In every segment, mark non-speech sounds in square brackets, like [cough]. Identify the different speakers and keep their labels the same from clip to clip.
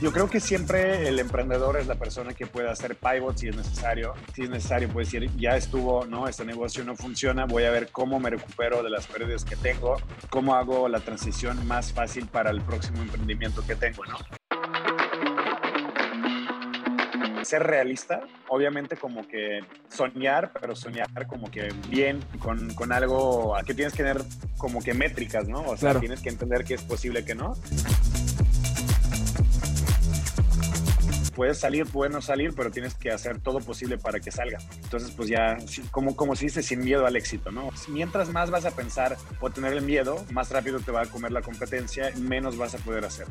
Speaker 1: Yo creo que siempre el emprendedor es la persona que puede hacer pivot si es necesario. Si es necesario, puede decir, ya estuvo, ¿no? Este negocio no funciona, voy a ver cómo me recupero de las pérdidas que tengo, cómo hago la transición más fácil para el próximo emprendimiento que tengo, ¿no? ser realista, obviamente como que soñar, pero soñar como que bien, con, con algo que tienes que tener como que métricas, ¿no? O sea, tienes que entender que es posible que no. Puedes salir, puede no salir, pero tienes que hacer todo posible para que salga. Entonces, pues ya, como, como se dice, sin miedo al éxito, ¿no? Mientras más vas a pensar o tener el miedo, más rápido te va a comer la competencia, menos vas a poder hacer.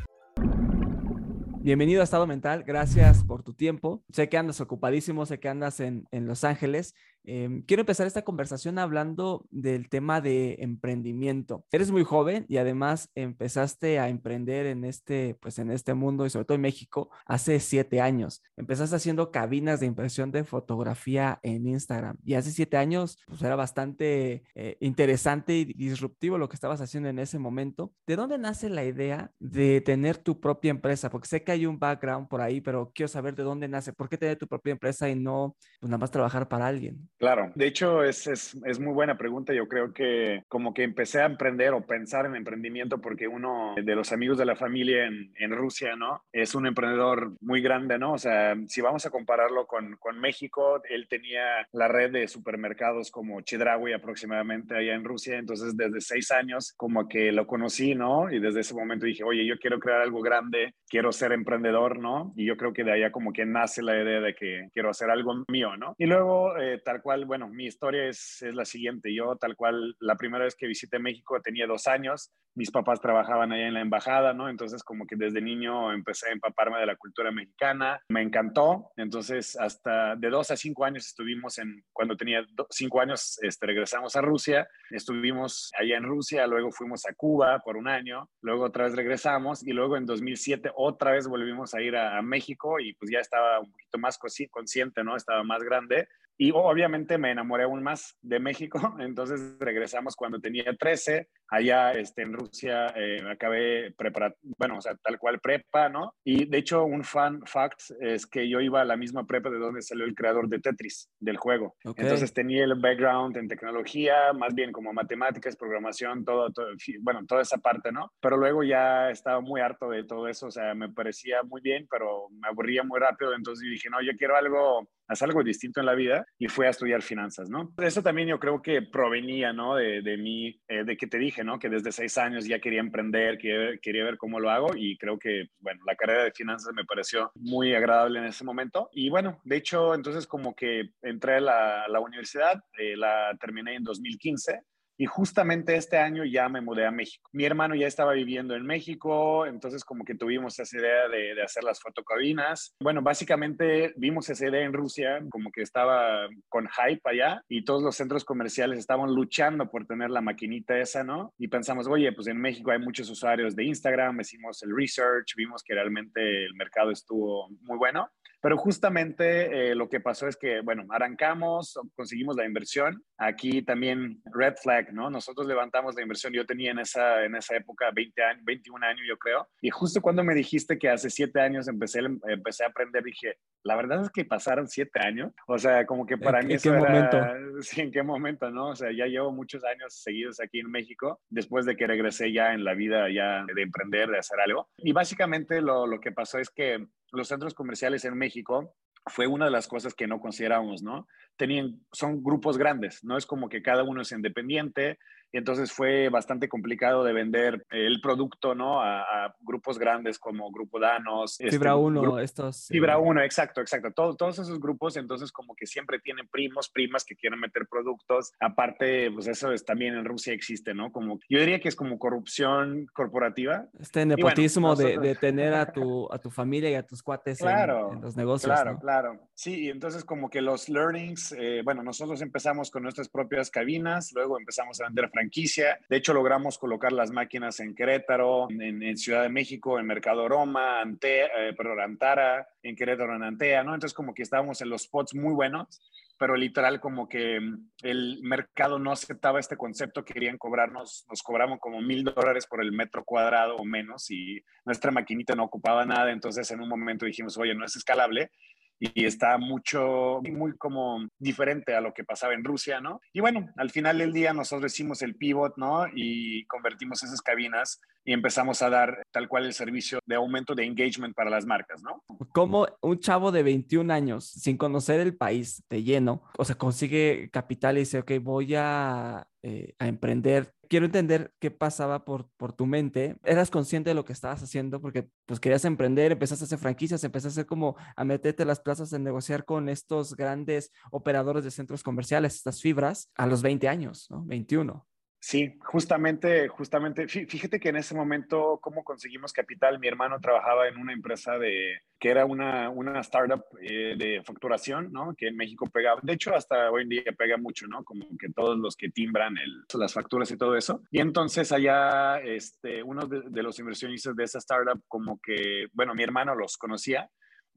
Speaker 2: Bienvenido a Estado Mental, gracias por tu tiempo. Sé que andas ocupadísimo, sé que andas en, en Los Ángeles Em, quiero empezar esta conversación hablando del tema de emprendimiento. Eres muy joven y además empezaste a emprender en este, pues en este mundo y sobre todo en México hace siete años. Empezaste haciendo cabinas de impresión de fotografía en Instagram y hace siete años pues era bastante eh, interesante y disruptivo lo que estabas haciendo en ese momento. ¿De dónde nace la idea de tener tu propia empresa? Porque sé que hay un background por ahí, pero quiero saber de dónde nace. ¿Por qué tener tu propia empresa y no pues, nada más trabajar para alguien?
Speaker 1: Claro, de hecho es, es, es, muy buena pregunta. Yo creo que como que empecé a emprender o pensar en emprendimiento porque uno de los amigos de la familia en, en Rusia, ¿no? Es un emprendedor muy grande, ¿no? O sea, si vamos a compararlo con, con México, él tenía la red de supermercados como Chedraui aproximadamente allá en Rusia. Entonces, desde seis años como que lo conocí, ¿no? Y desde ese momento dije, oye, yo quiero crear algo grande, quiero ser emprendedor, ¿no? Y yo creo que de allá como que nace la idea de que quiero hacer algo mío, ¿no? Y luego, eh, tal cual, bueno, mi historia es, es, la siguiente. Yo, tal cual, la primera vez que visité México tenía dos años. Mis papás trabajaban allá en la embajada, ¿no? Entonces, como que desde niño empecé a empaparme de la cultura mexicana. Me encantó. Entonces, hasta de dos a cinco años estuvimos en, cuando tenía cinco años, este, regresamos a Rusia. Estuvimos allá en Rusia, luego fuimos a Cuba por un año, luego otra vez regresamos y luego en 2007 otra vez volvimos a ir a, a México y pues ya estaba un poquito más consciente, ¿no? Estaba más grande y obviamente me enamoré aún más de México, [laughs] entonces regresamos cuando tenía 13, allá este, en Rusia eh, acabé preparar, bueno, o sea, tal cual prepa, ¿no? Y de hecho un fun fact es que yo iba a la misma prepa de donde salió el creador de Tetris, del juego. Entonces tenía el background en tecnología, más bien como matemáticas, programación, todo, todo, bueno, toda esa parte, ¿no? Pero luego ya estaba muy harto de todo eso, o sea, me parecía muy bien, pero me aburría muy rápido, entonces dije, no, yo quiero algo hacer algo distinto en la vida y fue a estudiar finanzas, ¿no? Eso también yo creo que provenía, ¿no? De, de mí, eh, de que te dije, ¿no? Que desde seis años ya quería emprender, quería, quería, ver cómo lo hago y creo que, bueno, la carrera de finanzas me pareció muy agradable en ese momento. Y bueno, de hecho, entonces como que entré a la, la universidad, eh, la terminé en 2015 y justamente este año ya me mudé a México. Mi hermano ya estaba viviendo en México, entonces como que tuvimos esa idea de, hacer las fotocabinas. Bueno, básicamente vimos esa idea en Rusia, como que estaba con hype allá y todos los centros comerciales estaban luchando por tener la maquinita esa, ¿no? Y pensamos, oye, pues en México hay muchos usuarios de Instagram, hicimos el research, vimos que realmente el mercado estuvo muy bueno. Pero justamente eh, lo que pasó es que, bueno, arrancamos, conseguimos la inversión. Aquí también red flag, ¿no? Nosotros levantamos la inversión. Yo tenía en esa, en esa época 20 años, 21 años, yo creo. Y justo cuando me dijiste que hace 7 años empecé, empecé a aprender, dije, la verdad es que pasaron 7 años. O sea, como que para
Speaker 2: ¿En,
Speaker 1: mí...
Speaker 2: ¿En qué momento? [laughs]
Speaker 1: Sí, ¿en qué momento, no? O sea, ya llevo muchos años seguidos aquí en México, después de que regresé ya en la vida ya de emprender, de hacer algo. Y básicamente lo, lo que pasó es que los centros comerciales en México fue una de las cosas que no consideramos, ¿no? Tenían, son grupos grandes, no es como que cada uno es independiente, y entonces fue bastante complicado de vender el producto, ¿no? A, a grupos grandes como Grupo Danos.
Speaker 2: Fibra 1, este, estos.
Speaker 1: Fibra 1, exacto, exacto. Todo, todos esos grupos, entonces como que siempre tienen primos, primas que quieren meter productos. Aparte, pues eso es, también en Rusia existe, ¿no? Como, yo diría que es como corrupción corporativa.
Speaker 2: Este nepotismo bueno, nosotros... de, de, tener a tu, a tu familia y a tus cuates
Speaker 1: claro,
Speaker 2: en, en los negocios.
Speaker 1: Claro,
Speaker 2: ¿no?
Speaker 1: claro Claro, sí, y entonces como que los learnings, eh, bueno, nosotros empezamos con nuestras propias cabinas, luego empezamos a vender franquicia, de hecho logramos colocar las máquinas en Querétaro, en, Ciudad de México, en Mercado Roma, Ante, eh, perdón, Antara, en Querétaro, en Antea, ¿no? Entonces como que estábamos en los spots muy buenos, pero literal como que mm, el mercado no aceptaba este concepto, querían cobrarnos, nos cobramos como mil dólares por el metro cuadrado o menos y nuestra maquinita no ocupaba nada, entonces en un momento dijimos, oye, no es escalable y está mucho, muy como diferente a lo que pasaba en Rusia, ¿no? Y bueno, al final del día nosotros hicimos el pivot, ¿no? Y convertimos esas cabinas y empezamos a dar tal cual el servicio de aumento de engagement para las marcas, ¿no?
Speaker 2: Como un chavo de 21 años, sin conocer el país de lleno, o sea, consigue capital y dice, ok, voy a, eh, a emprender. Quiero entender qué pasaba por, por tu mente. ¿Eras consciente de lo que estabas haciendo? Porque pues querías emprender, empezaste a hacer franquicias, empezaste a hacer como a meterte las plazas en negociar con estos grandes operadores de centros comerciales, estas fibras, a los 20 años, ¿no? 21.
Speaker 1: Sí, justamente, justamente, fíjate que en ese momento, ¿cómo conseguimos capital? Mi hermano trabajaba en una empresa de, que era una, una startup eh, de facturación, ¿no? Que en México pegaba, de hecho, hasta hoy en día pega mucho, ¿no? Como que todos los que timbran el, las facturas y todo eso. Y entonces allá, este, uno de, de los inversionistas de esa startup, como que, bueno, mi hermano los conocía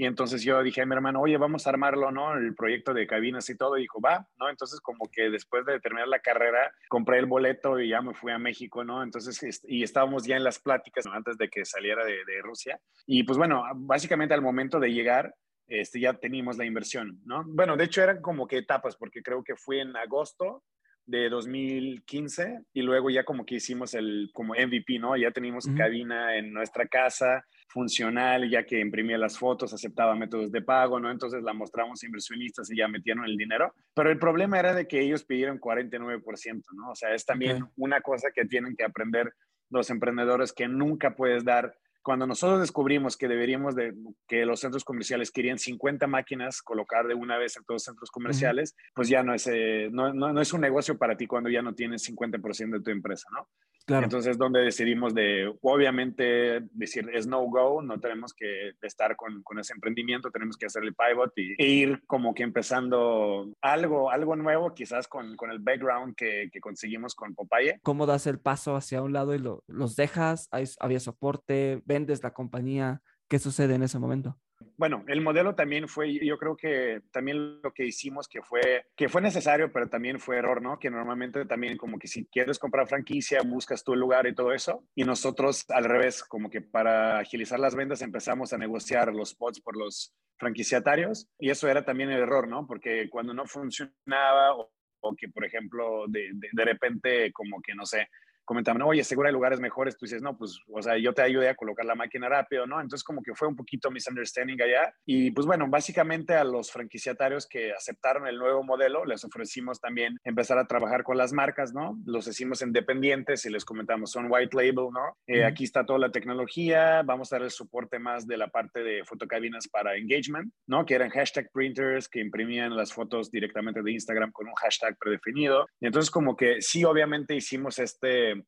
Speaker 1: y entonces yo dije a mi hermano, oye, vamos a armarlo, ¿no? El proyecto de cabinas y todo. Y dijo, va, ¿no? Entonces como que después de terminar la carrera, compré el boleto y ya me fui a México, ¿no? Entonces, y estábamos ya en las pláticas antes de que saliera de, de, Rusia. Y pues bueno, básicamente al momento de llegar, este, ya teníamos la inversión, ¿no? Bueno, de hecho eran como que etapas, porque creo que fui en agosto de 2015 y luego ya como que hicimos el como MVP, ¿no? Ya teníamos cabina en nuestra casa, funcional, ya que imprimía las fotos, aceptaba métodos de pago, ¿no? Entonces la mostramos a inversionistas y ya metieron el dinero. Pero el problema era de que ellos pidieron 49%, ¿no? O sea, es también una cosa que tienen que aprender los emprendedores que nunca puedes dar cuando nosotros descubrimos que deberíamos de, que los centros comerciales querían 50 máquinas colocar de una vez en todos los centros comerciales, pues ya no es, eh, no, no, no, es un negocio para ti cuando ya no tienes 50% de tu empresa, ¿no? Claro. Entonces, donde decidimos de, obviamente, decir, es no go, no tenemos que estar con, con ese emprendimiento, tenemos que hacer el pivot y, e ir como que empezando algo, algo nuevo, quizás con, con el background que, que, conseguimos con Popeye.
Speaker 2: ¿Cómo das el paso hacia un lado y lo, los dejas? ¿Había soporte? ¿Vendes la compañía? ¿Qué sucede en ese momento?
Speaker 1: bueno, el modelo también fue, yo creo que también lo que hicimos que fue, que fue necesario, pero también fue error, ¿no? Que normalmente también como que si quieres comprar franquicia, buscas tu lugar y todo eso. Y nosotros al revés, como que para agilizar las ventas empezamos a negociar los spots por los franquiciatarios. Y eso era también el error, ¿no? Porque cuando no funcionaba o, o que, por ejemplo, de, de, de repente como que, no sé, comentaban, oye, seguro hay lugares mejores, tú dices, no, pues, o sea, yo te ayudé a colocar la máquina rápido, ¿no? Entonces como que fue un poquito misunderstanding allá. Y pues bueno, básicamente a los franquiciatarios que aceptaron el nuevo modelo, les ofrecimos también empezar a trabajar con las marcas, ¿no? Los hicimos independientes y les comentamos, son white label, ¿no? Eh, aquí está toda la tecnología, vamos a dar el soporte más de la parte de fotocabinas para engagement, ¿no? Que eran hashtag printers que imprimían las fotos directamente de Instagram con un hashtag predefinido. Y entonces como que sí, obviamente hicimos este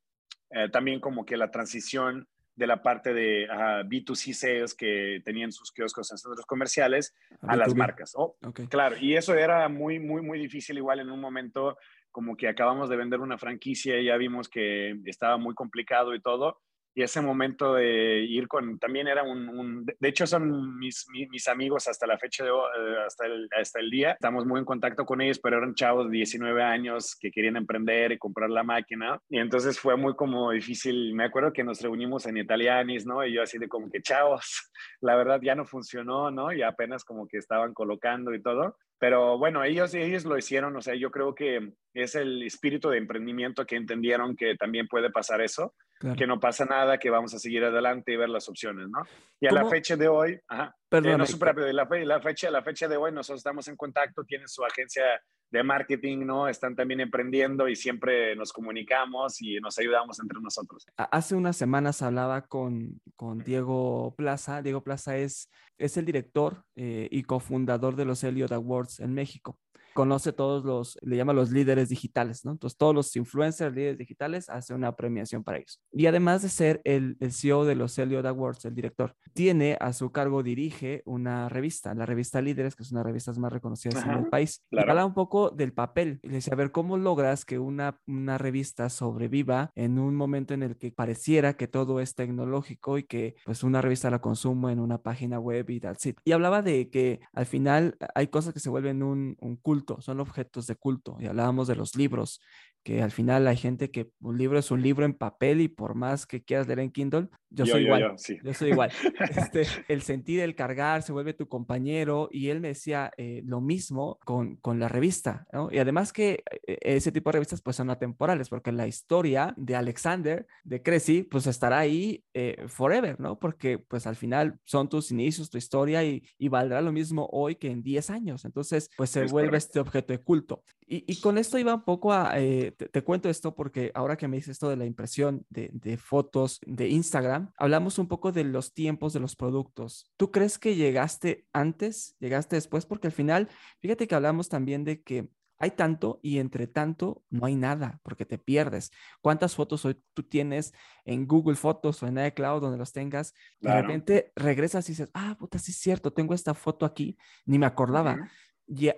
Speaker 1: eh, también como que la transición de la parte de uh, B2C sales que tenían sus kioscos en centros comerciales a, a las marcas. Oh, okay. Claro, y eso era muy, muy, muy difícil igual en un momento como que acabamos de vender una franquicia y ya vimos que estaba muy complicado y todo y ese momento de ir con, también era un, de hecho son mis, mis, mis, amigos hasta la fecha de eh, hasta el, hasta el día, estamos muy en contacto con ellos, pero eran chavos de 19 años que querían emprender y comprar la máquina, y entonces fue muy como difícil, me acuerdo que nos reunimos en Italianis, ¿no? Y yo así de como que, chavos, [laughs] la verdad ya no funcionó, ¿no? Y apenas como que estaban colocando y todo, pero bueno, ellos, ellos lo hicieron, o sea, yo creo que es el espíritu de emprendimiento que entendieron que también puede pasar eso, claro. que no pasa nada, que vamos a seguir adelante y ver las opciones, ¿no? Y a ¿Cómo? la fecha de hoy, ajá, Perdón, eh, no super rápido, la, la, fecha, la fecha de hoy nosotros estamos en contacto, tienen su agencia de marketing, ¿no? Están también emprendiendo y siempre nos comunicamos y nos ayudamos entre nosotros.
Speaker 2: Hace unas semanas hablaba con, con Diego Plaza. Diego Plaza es, es el director eh, y cofundador de los Elliot Awards en México. Conoce todos los, le llama los líderes digitales, ¿no? Entonces todos los influencers, líderes digitales, hace una premiación para ellos. Y además de ser el, el CEO de los Elliot Awards, el director, tiene a su cargo, dirige una revista, la revista Líderes, que es una de las revistas más reconocidas en el país. Y habla un poco del papel. Y le dice, a ver, ¿cómo logras que una, una revista sobreviva en un momento en el que pareciera que todo es tecnológico y que pues una revista la consumo en una página web y tal. Y hablaba de que al final hay cosas que se vuelven un, un culto, son objetos de culto. Y hablábamos de los libros que al final hay gente que un libro es un libro en papel y por más que quieras leer en Kindle, yo, soy igual. Yo, soy igual. [laughs] Este, el sentir el cargar se vuelve tu compañero y él me decía eh, lo mismo con, con la revista, ¿no? Y además que eh, ese tipo de revistas pues son atemporales porque la historia de Alexander, de Cressy, pues estará ahí eh, forever, ¿no? Porque pues al final son tus inicios, tu historia y, y valdrá lo mismo hoy que en 10 años. Entonces pues se vuelve este objeto de culto. Y, y, con esto iba un poco a, te, cuento esto porque ahora que me dices esto de la impresión de, de, fotos de Instagram, hablamos un poco de los tiempos de los productos. ¿Tú crees que llegaste antes, llegaste después? Porque al final, fíjate que hablamos también de que hay tanto y entre tanto no hay nada porque te pierdes. ¿Cuántas fotos hoy tú tienes en Google Fotos o en iCloud donde los tengas? De repente regresas y dices, ah, puta, sí es cierto, tengo esta foto aquí, ni me acordaba. Y,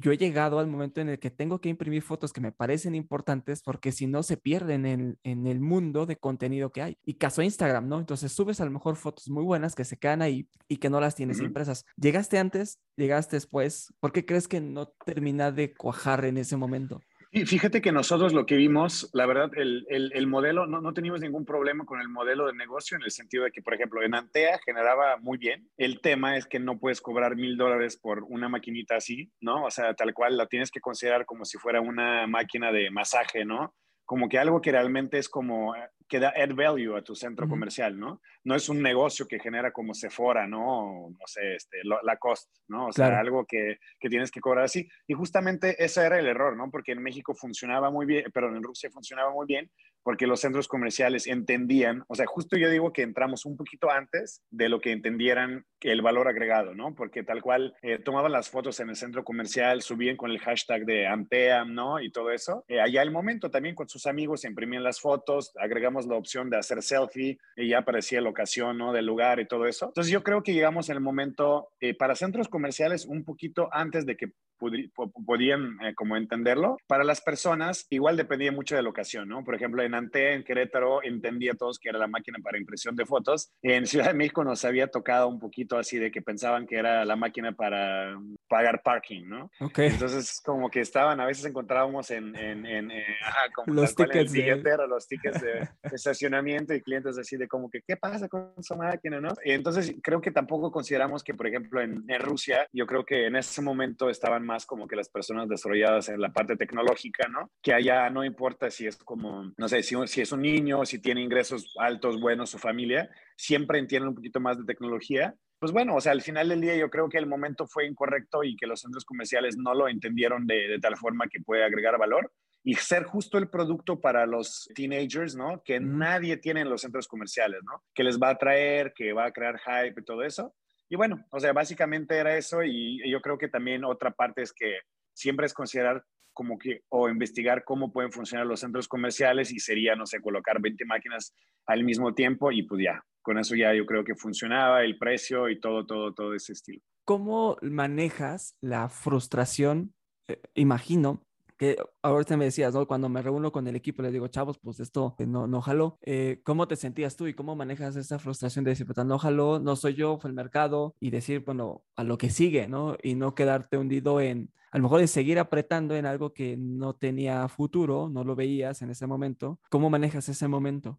Speaker 2: yo he llegado al momento en el que tengo que imprimir fotos que me parecen importantes porque si no se pierden en, en, el mundo de contenido que hay. Y caso Instagram, ¿no? Entonces subes a lo mejor fotos muy buenas que se quedan ahí y que no las tienes impresas. ¿Llegaste antes? ¿Llegaste después? ¿Por qué crees que no termina de cuajar en ese momento?
Speaker 1: Y fíjate que nosotros lo que vimos, la verdad, el, el, el modelo, no, no, teníamos ningún problema con el modelo de negocio en el sentido de que, por ejemplo, en Antea generaba muy bien. El tema es que no puedes cobrar mil dólares por una maquinita así, ¿no? O sea, tal cual la tienes que considerar como si fuera una máquina de masaje, ¿no? Como que algo que realmente es como que da add value a tu centro comercial, ¿no? No es un negocio que genera como Sephora, ¿no? no sé, este, la cost, ¿no? O sea, algo que, que, tienes que cobrar así. Y justamente ese era el error, ¿no? Porque en México funcionaba muy bien, pero en Rusia funcionaba muy bien, porque los centros comerciales entendían, o sea, justo yo digo que entramos un poquito antes de lo que entendieran el valor agregado, ¿no? Porque tal cual eh, tomaban las fotos en el centro comercial, subían con el hashtag de Ampeam, ¿no? Y todo eso. Eh, allá el momento también con sus amigos imprimían las fotos, agregamos la opción de hacer selfie y ya aparecía la ocasión, ¿no? Del lugar y todo eso. Entonces yo creo que llegamos en el momento eh, para centros comerciales un poquito antes de que podían eh, como entenderlo. Para las personas, igual dependía mucho de la ocasión, ¿no? Por ejemplo, en Ante, en Querétaro, entendía todos que era la máquina para impresión de fotos. En Ciudad de México nos había tocado un poquito así de que pensaban que era la máquina para pagar parking, ¿no? Entonces, como que estaban, a veces encontrábamos en, en, en eh, ajá, como los tickets de... los tickets de estacionamiento y clientes así de como que, ¿qué pasa con su máquina, no? Y entonces, creo que tampoco consideramos que, por ejemplo, en, en Rusia, yo creo que en ese momento estaban más como que las personas desarrolladas en la parte tecnológica, ¿no? Que allá no importa si es como, no sé, si, si es un niño, si tiene ingresos altos, buenos, su familia, siempre entienden un poquito más de tecnología. Pues bueno, o sea, al final del día yo creo que el momento fue incorrecto y que los centros comerciales no lo entendieron de, de tal forma que puede agregar valor y ser justo el producto para los teenagers, ¿no? Que nadie tiene en los centros comerciales, ¿no? Que les va a traer, que va a crear hype y todo eso. Y bueno, o sea, básicamente era eso y yo creo que también otra parte es que siempre es considerar como que o investigar cómo pueden funcionar los centros comerciales y sería, no sé, colocar 20 máquinas al mismo tiempo y pues ya, con eso ya yo creo que funcionaba el precio y todo, todo, todo ese estilo.
Speaker 2: ¿Cómo manejas la frustración? Eh, imagino que ahorita me decías, ¿no? Cuando me reúno con el equipo, les digo, chavos, pues esto no, no jaló. Eh, ¿Cómo te sentías tú y cómo manejas esa frustración de decir, pues no jaló, no soy yo, fue el mercado y decir, bueno, a lo que sigue, ¿no? Y no quedarte hundido en, a lo mejor de seguir apretando en algo que no tenía futuro, no lo veías en ese momento. ¿Cómo manejas ese momento?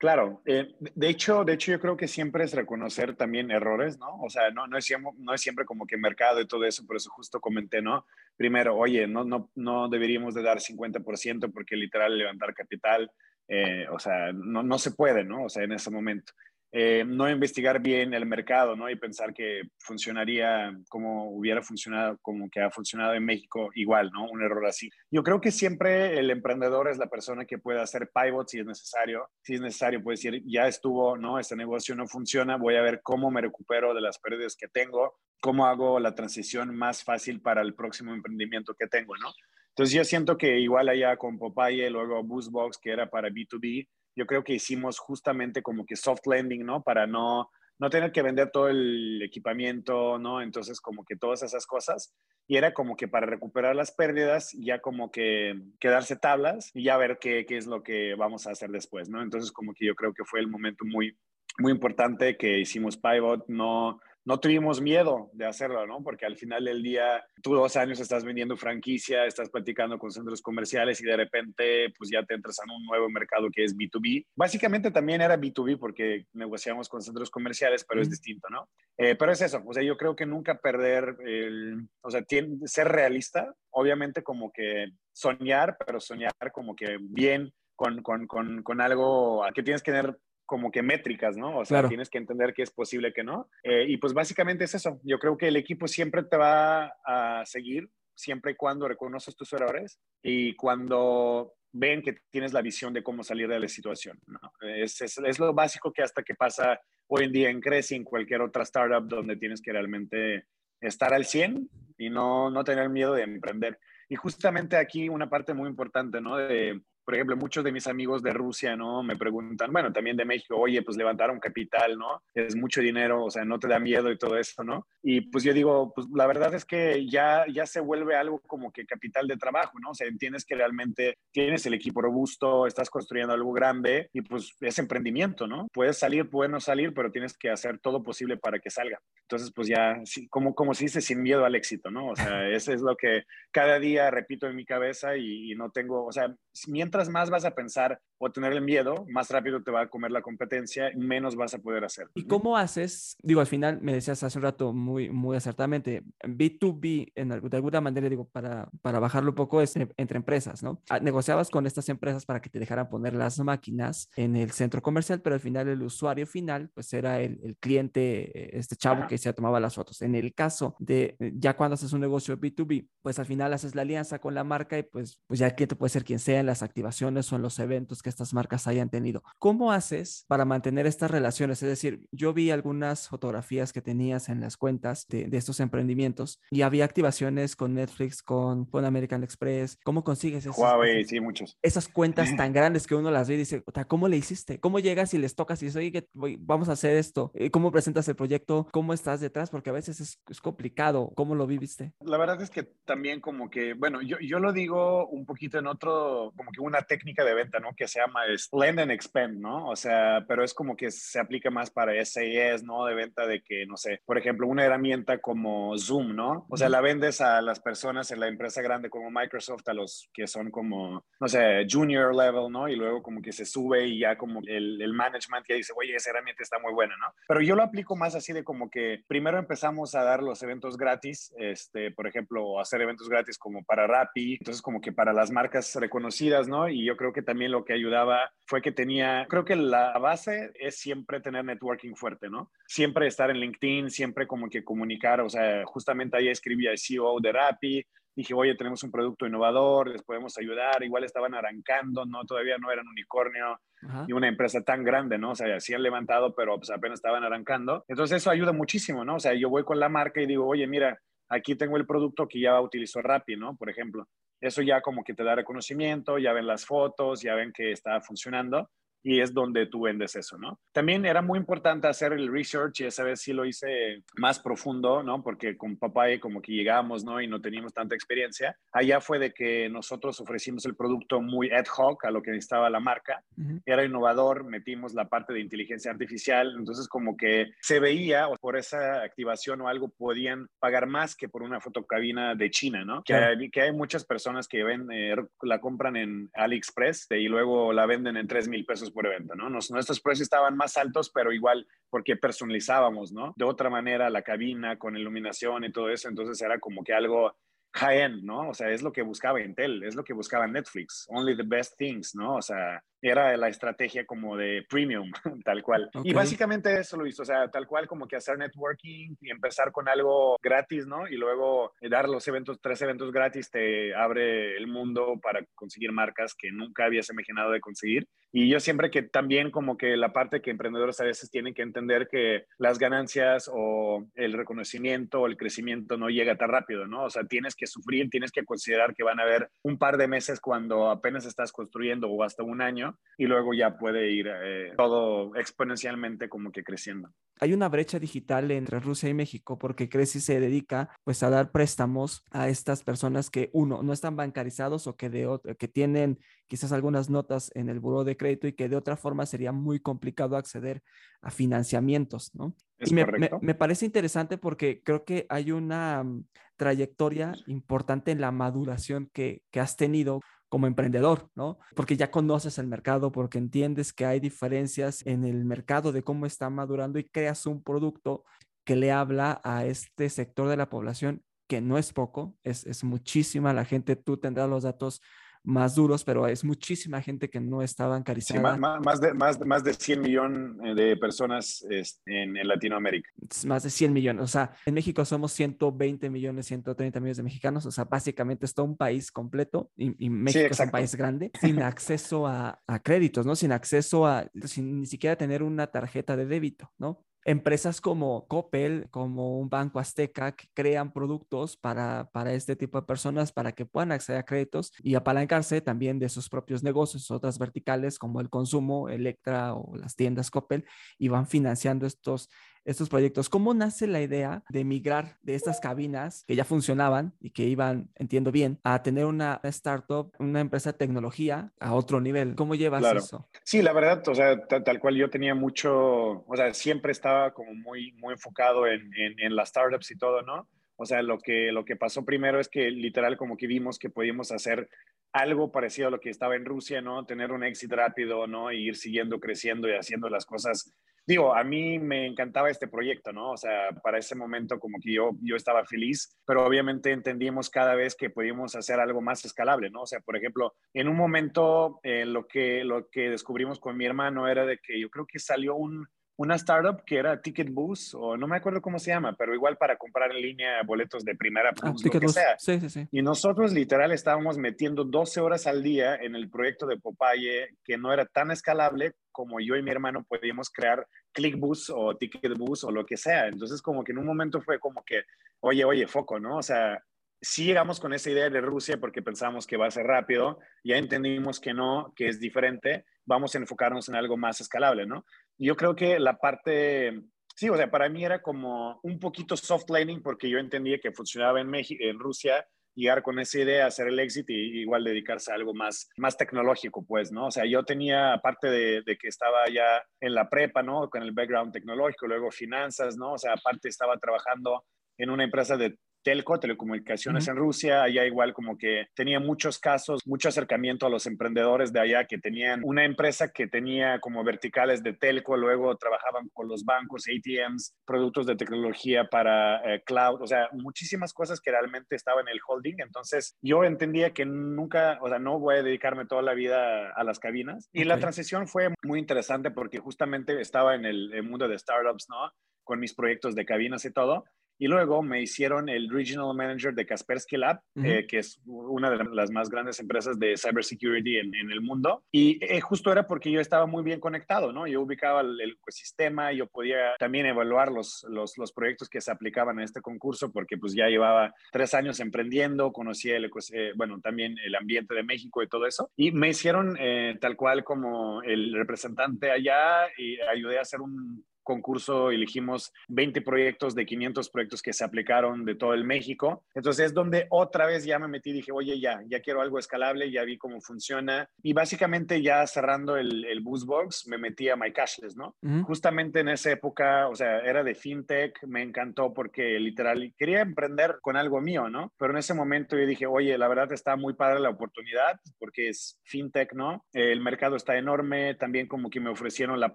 Speaker 1: Claro, eh, de hecho, de hecho yo creo que siempre es reconocer también errores, ¿no? O sea, no, no, es, siempre, no es siempre como que mercado y todo eso, por eso justo comenté, ¿no? Primero, oye, no, no, no deberíamos de dar 50% porque literal levantar capital, eh, o sea, no, no se puede, ¿no? O sea, en ese momento. Eh, no investigar bien el mercado, ¿no? Y pensar que funcionaría como hubiera funcionado, como que ha funcionado en México igual, ¿no? Un error así. Yo creo que siempre el emprendedor es la persona que puede hacer pivot si es necesario. Si es necesario, puede decir, ya estuvo, ¿no? Este negocio no funciona, voy a ver cómo me recupero de las pérdidas que tengo, cómo hago la transición más fácil para el próximo emprendimiento que tengo, ¿no? Entonces yo siento que igual allá con Popeye, luego Boostbox, que era para B2B, yo creo que hicimos justamente como que soft landing, ¿no? Para no, no tener que vender todo el equipamiento, ¿no? Entonces como que todas esas cosas. Y era como que para recuperar las pérdidas, ya como que quedarse tablas y ya ver qué, qué es lo que vamos a hacer después, ¿no? Entonces como que yo creo que fue el momento muy, muy importante que hicimos Pivot, no no tuvimos miedo de hacerlo, ¿no? Porque al final del día, tú dos años estás vendiendo franquicia, estás platicando con centros comerciales y de repente, pues ya te entras en un nuevo mercado que es B2B. Básicamente también era B2B porque negociamos con centros comerciales, pero es distinto, ¿no? Eh, pero es eso, o sea, yo creo que nunca perder, el, o sea, tiene, ser realista, obviamente como que soñar, pero soñar como que bien con, con, con, con algo que tienes que tener como que métricas, ¿no? O sea, tienes que entender que es posible que no. Eh, y pues básicamente es eso. Yo creo que el equipo siempre te va a seguir, siempre y cuando reconoces tus errores y cuando ven que tienes la visión de cómo salir de la situación. ¿no? Es, es, es, lo básico que hasta que pasa hoy en día en Creci, en cualquier otra startup donde tienes que realmente estar al 100 y no, no tener miedo de emprender. Y justamente aquí una parte muy importante, ¿no? De, por ejemplo, muchos de mis amigos de Rusia, ¿no? Me preguntan, bueno, también de México, oye, pues levantaron capital, ¿no? Es mucho dinero, o sea, no te da miedo y todo eso, ¿no? Y pues yo digo, pues la verdad es que ya, ya se vuelve algo como que capital de trabajo, ¿no? O sea, entiendes que realmente tienes el equipo robusto, estás construyendo algo grande y pues es emprendimiento, ¿no? Puedes salir, puedes no salir, pero tienes que hacer todo posible para que salga. Entonces, pues ya, como, como se dice, sin miedo al éxito, ¿no? O sea, [laughs] eso es lo que cada día repito en mi cabeza y, y no tengo, o sea, mientras más vas a pensar o tener el miedo, más rápido te va a comer la competencia, menos vas a poder hacer.
Speaker 2: ¿Y cómo haces? Digo, al final me decías hace un rato muy, muy acertadamente, B2B, en, de alguna manera, digo, para, para bajarlo un poco, es entre empresas, ¿no? Ah, negociabas con estas empresas para que te dejaran poner las máquinas en el centro comercial, pero al final el usuario final, pues era el, el cliente, este chavo que se tomaba las fotos. En el caso de ya cuando haces un negocio B2B, pues al final haces la alianza con la marca y pues, pues ya el cliente puede ser quien sea en las actividades o en los eventos que estas marcas hayan tenido. ¿Cómo haces para mantener estas relaciones? Es decir, yo vi algunas fotografías que tenías en las cuentas de, estos emprendimientos y había activaciones con Netflix, con, con American Express. ¿Cómo consigues esas,
Speaker 1: Huawei, sí, muchos.
Speaker 2: esas cuentas [laughs] tan grandes que uno las ve y dice, ¿cómo le hiciste? ¿Cómo llegas y les tocas y dices, oye, vamos a hacer esto? ¿Cómo presentas el proyecto? ¿Cómo estás detrás? Porque a veces es, es complicado. ¿Cómo lo viviste?
Speaker 1: La verdad es que también como que, bueno, yo, yo lo digo un poquito en otro, como que una técnica de venta, ¿no? Que se llama es lend and expand, ¿no? O sea, pero es como que se aplica más para SAS, ¿no? De venta de que, no sé, por ejemplo, una herramienta como Zoom, ¿no? O sea, la vendes a las personas en la empresa grande como Microsoft, a los que son como, no sé, junior level, ¿no? Y luego como que se sube y ya como el, el management ya dice, oye, esa herramienta está muy buena, ¿no? Pero yo lo aplico más así de como que primero empezamos a dar los eventos gratis, este, por ejemplo, hacer eventos gratis como para Rappi, entonces como que para las marcas reconocidas, ¿no? Y yo creo que también lo que ayudaba fue que tenía, creo que la base es siempre tener networking fuerte, ¿no? Siempre estar en LinkedIn, siempre como que comunicar, o sea, justamente ahí escribí al CEO de Rappi, dije, oye, tenemos un producto innovador, les podemos ayudar, igual estaban arrancando, ¿no? Todavía no eran unicornio y una empresa tan grande, ¿no? O sea, sí han levantado, pero pues apenas estaban arrancando. Entonces eso ayuda muchísimo, ¿no? O sea, yo voy con la marca y digo, oye, mira, aquí tengo el producto que ya utilizó Rappi, ¿no? Por ejemplo eso ya como que te da reconocimiento, ya ven las fotos, ya ven que está funcionando y es donde tú vendes eso, ¿no? También era muy importante hacer el research y esa vez sí lo hice más profundo, ¿no? Porque con papá como que llegamos, ¿no? Y no teníamos tanta experiencia. Allá fue de que nosotros ofrecimos el producto muy ad hoc a lo que necesitaba la marca. Era innovador, metimos la parte de inteligencia artificial, entonces como que se veía o por esa activación o algo podían pagar más que por una fotocabina de China, ¿no? Que, hay, que hay muchas personas que ven, eh, la compran en AliExpress y luego la venden en 3 mil pesos por evento, ¿no? nuestros precios estaban más altos, pero igual porque personalizábamos, ¿no? De otra manera la cabina con iluminación y todo eso, entonces era como que algo high-end, ¿no? O sea, es lo que buscaba Intel, es lo que buscaba Netflix, only the best things, ¿no? O sea, era la estrategia como de premium, [laughs] tal cual. Y básicamente eso lo hizo, o sea, tal cual como que hacer networking y empezar con algo gratis, ¿no? Y luego dar los eventos, tres eventos gratis te abre el mundo para conseguir marcas que nunca habías imaginado de conseguir. Y yo siempre que también como que la parte que emprendedores a veces tienen que entender que las ganancias o el reconocimiento o el crecimiento no llega tan rápido, ¿no? O sea, tienes que sufrir, tienes que considerar que van a haber un par de meses cuando apenas estás construyendo o hasta un año y luego ya puede ir eh, todo exponencialmente como que creciendo.
Speaker 2: Hay una brecha digital entre Rusia y México porque Creci se dedica pues a dar préstamos a estas personas que uno no están bancarizados o que de que tienen quizás algunas notas en el buro de crédito y que de otra forma sería muy complicado acceder a financiamientos, ¿no? y me, me, parece interesante porque creo que hay una mm, trayectoria importante en la maduración que, que has tenido como emprendedor, ¿no? Porque ya conoces el mercado, porque entiendes que hay diferencias en el mercado de cómo está madurando y creas un producto que le habla a este sector de la población que no es poco, es, es muchísima la gente, tú tendrás los datos más duros, pero es muchísima gente que no está bancarizada.
Speaker 1: más, de, más, más de 100 millones eh, de personas en, en, Latinoamérica.
Speaker 2: Más de 100 millones. O sea, en México somos 120 millones, 130 millones de mexicanos. O sea, básicamente es todo un país completo y, México es un país grande [laughs] sin acceso a, a, créditos, ¿no? Sin acceso a, sin ni siquiera tener una tarjeta de débito, ¿no? Empresas como Coppel, como un banco azteca, que crean productos para, para este tipo de personas para que puedan acceder a créditos y apalancarse también de sus propios negocios, otras verticales como el consumo, Electra o las tiendas Coppel, y van financiando estos estos proyectos. ¿Cómo nace la idea de migrar de estas cabinas que ya funcionaban y que iban, entiendo bien, a tener una startup, una empresa de tecnología a otro nivel? ¿Cómo llevas eso?
Speaker 1: Sí, la verdad, o sea, tal, cual yo tenía mucho, o sea, siempre estaba como muy, muy enfocado en, en, las startups y todo, ¿no? O sea, lo que, lo que pasó primero es que literal como que vimos que podíamos hacer algo parecido a lo que estaba en Rusia, ¿no? Tener un éxito rápido, ¿no? Y ir siguiendo, creciendo y haciendo las cosas digo, a mí me encantaba este proyecto, ¿no? O sea, para ese momento como que yo, yo estaba feliz, pero obviamente entendimos cada vez que podíamos hacer algo más escalable, ¿no? O sea, por ejemplo, en un momento eh, lo, que, lo que descubrimos con mi hermano era de que yo creo que salió un, una startup que era Ticket Bus, o no me acuerdo cómo se llama, pero igual para comprar en línea boletos de primera, ah, lo que sea.
Speaker 2: Sí, sí, sí.
Speaker 1: Y nosotros literal estábamos metiendo 12 horas al día en el proyecto de Popeye, que no era tan escalable como yo y mi hermano podíamos crear ClickBus o Ticketbus o lo que sea. Entonces, como que en un momento fue como que, oye, oye, foco, ¿no? O sea, sí llegamos con esa idea de Rusia porque pensamos que va a ser rápido, ya entendimos que no, que es diferente, vamos a enfocarnos en algo más escalable, ¿no? Yo creo que la parte, sí, o sea, para mí era como un poquito soft landing porque yo entendía que funcionaba en, México, en Rusia, llegar con esa idea, hacer el éxito y igual dedicarse a algo más, más tecnológico, pues, ¿no? O sea, yo tenía, aparte de, de, que estaba ya en la prepa, ¿no? Con el background tecnológico, luego finanzas, ¿no? O sea, aparte estaba trabajando en una empresa de telco, telecomunicaciones en Rusia, allá igual como que tenía muchos casos, mucho acercamiento a los emprendedores de allá que tenían una empresa que tenía como verticales de telco, luego trabajaban con los bancos, ATMs, productos de tecnología para eh, cloud, o sea, muchísimas cosas que realmente estaban en el holding. Entonces yo entendía que nunca, o sea, no voy a dedicarme toda la vida a las cabinas. Y la transición fue muy interesante porque justamente estaba en el mundo de startups, ¿no? Con mis proyectos de cabinas y todo. Y luego me hicieron el Regional Manager de Kaspersky Lab, eh, que es una de las más grandes empresas de cybersecurity en, en el mundo. Y eh, justo era porque yo estaba muy bien conectado, ¿no? Yo ubicaba el, ecosistema, yo podía también evaluar los, los, los, proyectos que se aplicaban a este concurso, porque pues ya llevaba tres años emprendiendo, conocía el, eh, bueno, también el ambiente de México y todo eso. Y me hicieron tal cual como el representante allá y ayudé a hacer un, concurso elegimos 20 proyectos de 500 proyectos que se aplicaron de todo el México. Entonces es donde otra vez ya me metí y dije, oye, ya, ya quiero algo escalable, ya vi cómo funciona. Y básicamente ya cerrando el, el Boostbox, me metí a MyCashless, ¿no? Justamente en esa época, o sea, era de fintech, me encantó porque literal quería emprender con algo mío, ¿no? Pero en ese momento yo dije, oye, la verdad está muy padre la oportunidad porque es fintech, ¿no? El mercado está enorme, también como que me ofrecieron la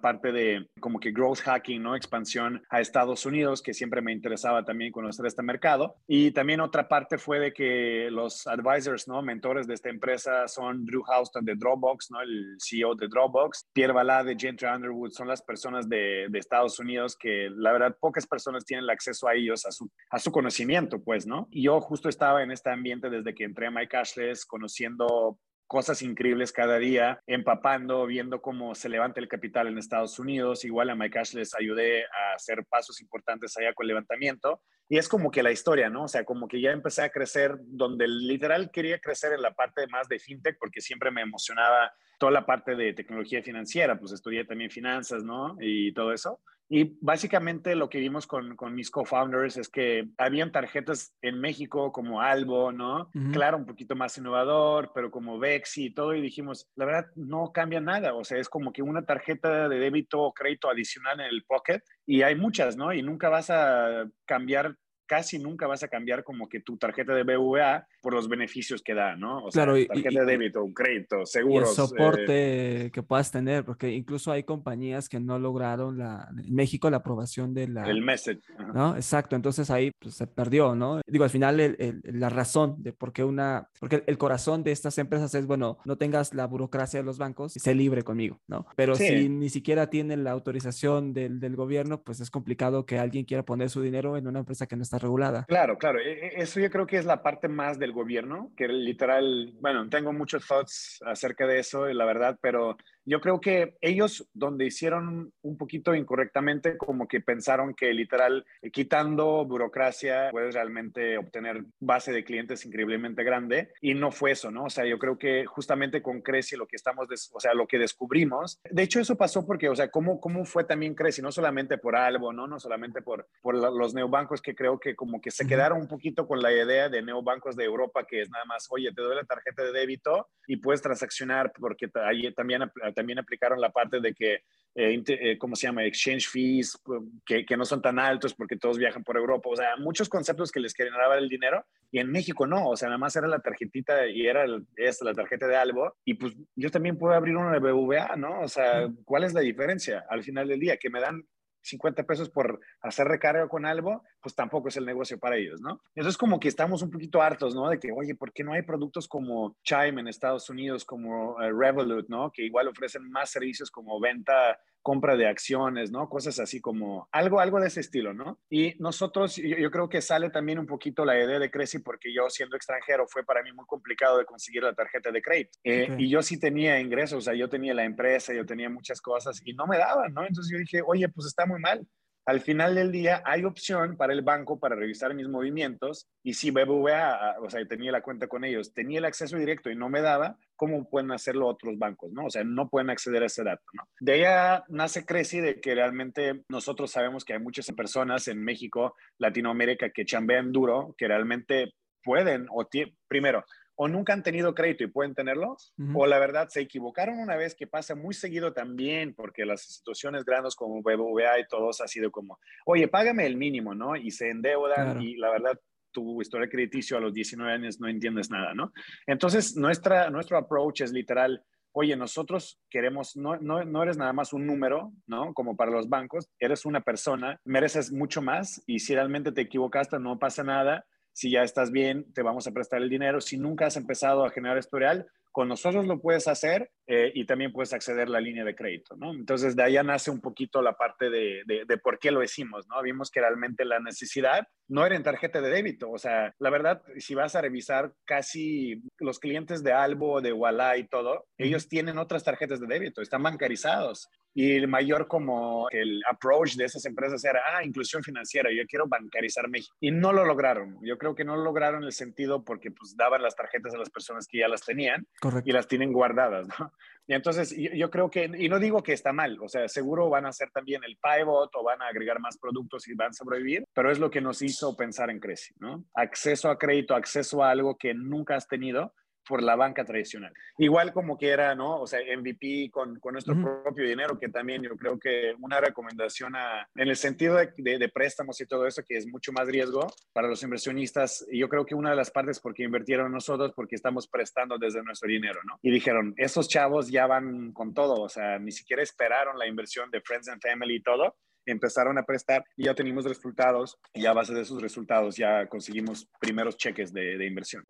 Speaker 1: parte de como que growth hack ¿no? Expansión a Estados Unidos, que siempre me interesaba también conocer este mercado. Y también otra parte fue de que los advisors, ¿no? Mentores de esta empresa son Drew Houston de Dropbox, ¿no? El CEO de Dropbox, Pierre Bala de Gentry Underwood, son las personas de, Estados Unidos que la verdad pocas personas tienen el acceso a ellos, a su, a su conocimiento, pues, ¿no? Y yo justo estaba en este ambiente desde que entré a MyCashless, conociendo cosas increíbles cada día, empapando, viendo cómo se levanta el capital en Estados Unidos. Igual a MyCash les ayudé a hacer pasos importantes allá con el levantamiento. Y es como que la historia, ¿no? O sea, como que ya empecé a crecer donde literal quería crecer en la parte más de fintech porque siempre me emocionaba toda la parte de tecnología financiera, pues estudié también finanzas, ¿no? Y todo eso. Y básicamente lo que vimos con, con mis co-founders es que habían tarjetas en México como Albo, ¿no? Claro, un poquito más innovador, pero como Vexi y todo, y dijimos, la verdad, no cambia nada, o sea, es como que una tarjeta de débito o crédito adicional en el pocket, y hay muchas, ¿no? Y nunca vas a cambiar casi nunca vas a cambiar como que tu tarjeta de BVA por los beneficios que da, ¿no?
Speaker 2: O claro,
Speaker 1: sea, tarjeta de débito, un crédito, seguros.
Speaker 2: el soporte eh, que puedas tener, porque incluso hay compañías que no lograron la, en México la aprobación de la...
Speaker 1: El message.
Speaker 2: ¿No? Exacto, entonces ahí pues, se perdió, ¿no? Digo, al final el, la razón de por qué una... Porque el corazón de estas empresas es, bueno, no tengas la burocracia de los bancos, sé libre conmigo, ¿no? Pero si ni siquiera tienen la autorización del, del gobierno, pues es complicado que alguien quiera poner su dinero en una empresa que no está regulada.
Speaker 1: Claro, claro. E, e, eso yo creo que es la parte más del gobierno, que literal, bueno, tengo muchos thoughts acerca de eso, la verdad, pero yo creo que ellos donde hicieron un poquito incorrectamente, como que pensaron que literal eh, quitando burocracia puedes realmente obtener base de clientes increíblemente grande y no fue eso, ¿no? O sea, yo creo que justamente con Creci lo que estamos, o sea, lo que descubrimos, de hecho eso pasó porque, o sea, ¿cómo, cómo fue también Creci? No solamente por Albo, ¿no? No solamente por, por los neobancos que creo que como que se quedaron un poquito con la idea de neobancos de Europa que es nada más, oye, te doy la tarjeta de débito y puedes transaccionar porque ahí también también aplicaron la parte de que, eh, eh, ¿cómo se llama? Exchange fees, que, que, no son tan altos porque todos viajan por Europa. O sea, muchos conceptos que les generaba el dinero y en México no. O sea, nada más era la tarjetita y era esta, la tarjeta de algo. Y pues yo también puedo abrir una de BVA, ¿no? O sea, ¿cuál es la diferencia al final del día? Que me dan 50 pesos por hacer recarga con algo, pues tampoco es el negocio para ellos, ¿no? Entonces como que estamos un poquito hartos, ¿no? De que, oye, ¿por qué no hay productos como Chime en Estados Unidos, como eh, Revolut, ¿no? Que igual ofrecen más servicios como venta compra de acciones, ¿no? Cosas así como algo, algo de ese estilo, ¿no? Y nosotros, yo, creo que sale también un poquito la idea de Creci porque yo siendo extranjero fue para mí muy complicado de conseguir la tarjeta de crédito. Eh, y yo sí tenía ingresos, o sea, yo tenía la empresa, yo tenía muchas cosas y no me daban, ¿no? Entonces yo dije, oye, pues está muy mal al final del día hay opción para el banco para revisar mis movimientos y si BBVA, o sea, tenía la cuenta con ellos, tenía el acceso directo y no me daba, ¿cómo pueden hacerlo otros bancos? ¿no? O sea, no pueden acceder a ese dato. De allá nace Creci de que realmente nosotros sabemos que hay muchas personas en México, Latinoamérica, que chambean duro, que realmente pueden, o primero, o nunca han tenido crédito y pueden tenerlo, o la verdad se equivocaron una vez, que pasa muy seguido también, porque las instituciones grandes como BBVA y todos ha sido como, oye, págame el mínimo, ¿no? Y se endeudan y la verdad tu historia crediticio a los 19 años no entiendes nada, ¿no? Entonces, nuestra, nuestro approach es literal, oye, nosotros queremos, no, no, no, eres nada más un número, ¿no? Como para los bancos, eres una persona, mereces mucho más y si realmente te equivocaste, no pasa nada si ya estás bien, te vamos a prestar el dinero. Si nunca has empezado a generar historial, con nosotros lo puedes hacer eh, y también puedes acceder a la línea de crédito, ¿no? Entonces, de ahí nace un poquito la parte de, de, por qué lo hicimos, ¿no? Vimos que realmente la necesidad no era en tarjeta de débito, o sea, la verdad, si vas a revisar casi los clientes de Albo, de Walla y todo, ellos tienen otras tarjetas de débito, están bancarizados. Y el mayor como el approach de esas empresas era, ah, inclusión financiera, yo quiero bancarizar México. Y no lo lograron. Yo creo que no lo lograron el sentido porque pues daban las tarjetas a las personas que ya las tenían y las tienen guardadas, ¿no? Y entonces yo, creo que, y no digo que está mal, o sea, seguro van a hacer también el pivot o van a agregar más productos y van a sobrevivir, pero es lo que nos hizo pensar en Creci, ¿no? Acceso a crédito, acceso a algo que nunca has tenido por la banca tradicional. Igual como que era, ¿no? O sea, MVP con, con nuestro propio dinero, que también yo creo que una recomendación a, en el sentido de, de, préstamos y todo eso, que es mucho más riesgo para los inversionistas. Y yo creo que una de las partes porque invirtieron nosotros, porque estamos prestando desde nuestro dinero, ¿no? Y dijeron, esos chavos ya van con todo, o sea, ni siquiera esperaron la inversión de Friends and Family y todo empezaron a prestar y ya tenemos resultados y a base de esos resultados ya conseguimos primeros cheques de, de inversión.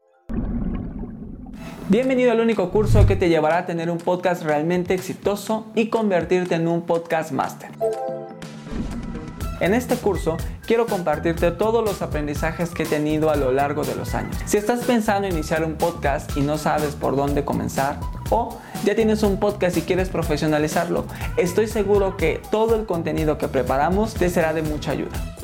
Speaker 2: Bienvenido al único curso que te llevará a tener un podcast realmente exitoso y convertirte en un podcast master. En este curso quiero compartirte todos los aprendizajes que he tenido a lo largo de los años. Si estás pensando en iniciar un podcast y no sabes por dónde comenzar, o ya tienes un podcast y quieres profesionalizarlo, estoy seguro que todo el contenido que preparamos te será de mucha ayuda.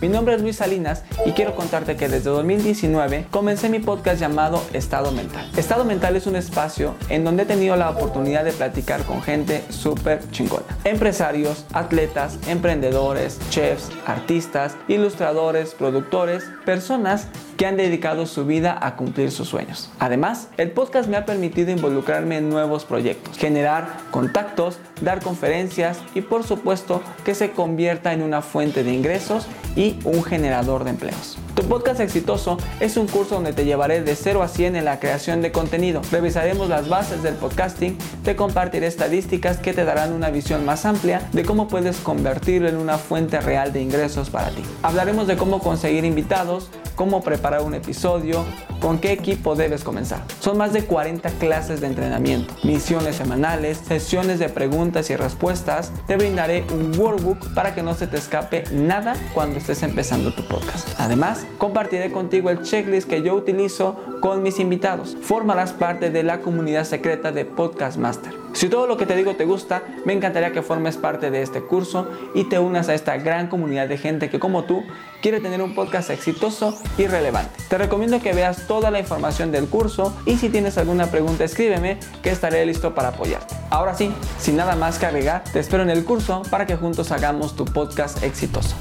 Speaker 2: Mi nombre es Luis Salinas y quiero contarte que desde 2019 comencé mi podcast llamado Estado Mental. Estado Mental es un espacio en donde he tenido la oportunidad de platicar con gente súper chingona. Empresarios, atletas, emprendedores, chefs, artistas, ilustradores, productores, personas que han dedicado su vida a cumplir sus sueños. Además, el podcast me ha permitido involucrarme en nuevos proyectos, generar contactos, dar conferencias y por supuesto que se convierta en una fuente de ingresos y un generador de empleos. Tu podcast exitoso es un curso donde te llevaré de 0 a 100 en la creación de contenido. Revisaremos las bases del podcasting, te compartiré estadísticas que te darán una visión más amplia de cómo puedes convertirlo en una fuente real de ingresos para ti. Hablaremos de cómo conseguir invitados, cómo preparar un episodio, con qué equipo debes comenzar. Son más de 40 clases de entrenamiento, misiones semanales, sesiones de preguntas y respuestas. Te brindaré un workbook para que no se te escape nada cuando estés empezando tu podcast. Además, compartiré contigo el checklist que yo utilizo con mis invitados. Formarás parte de la comunidad secreta de Podcast Master. Si todo lo que te digo te gusta, me encantaría que formes parte de este curso y te unas a esta gran comunidad de gente que como tú quiere tener un podcast exitoso y relevante. Te recomiendo que veas toda la información del curso y si tienes alguna pregunta escríbeme que estaré listo para apoyarte. Ahora sí, sin nada más que agregar, te espero en el curso para que juntos hagamos tu podcast exitoso.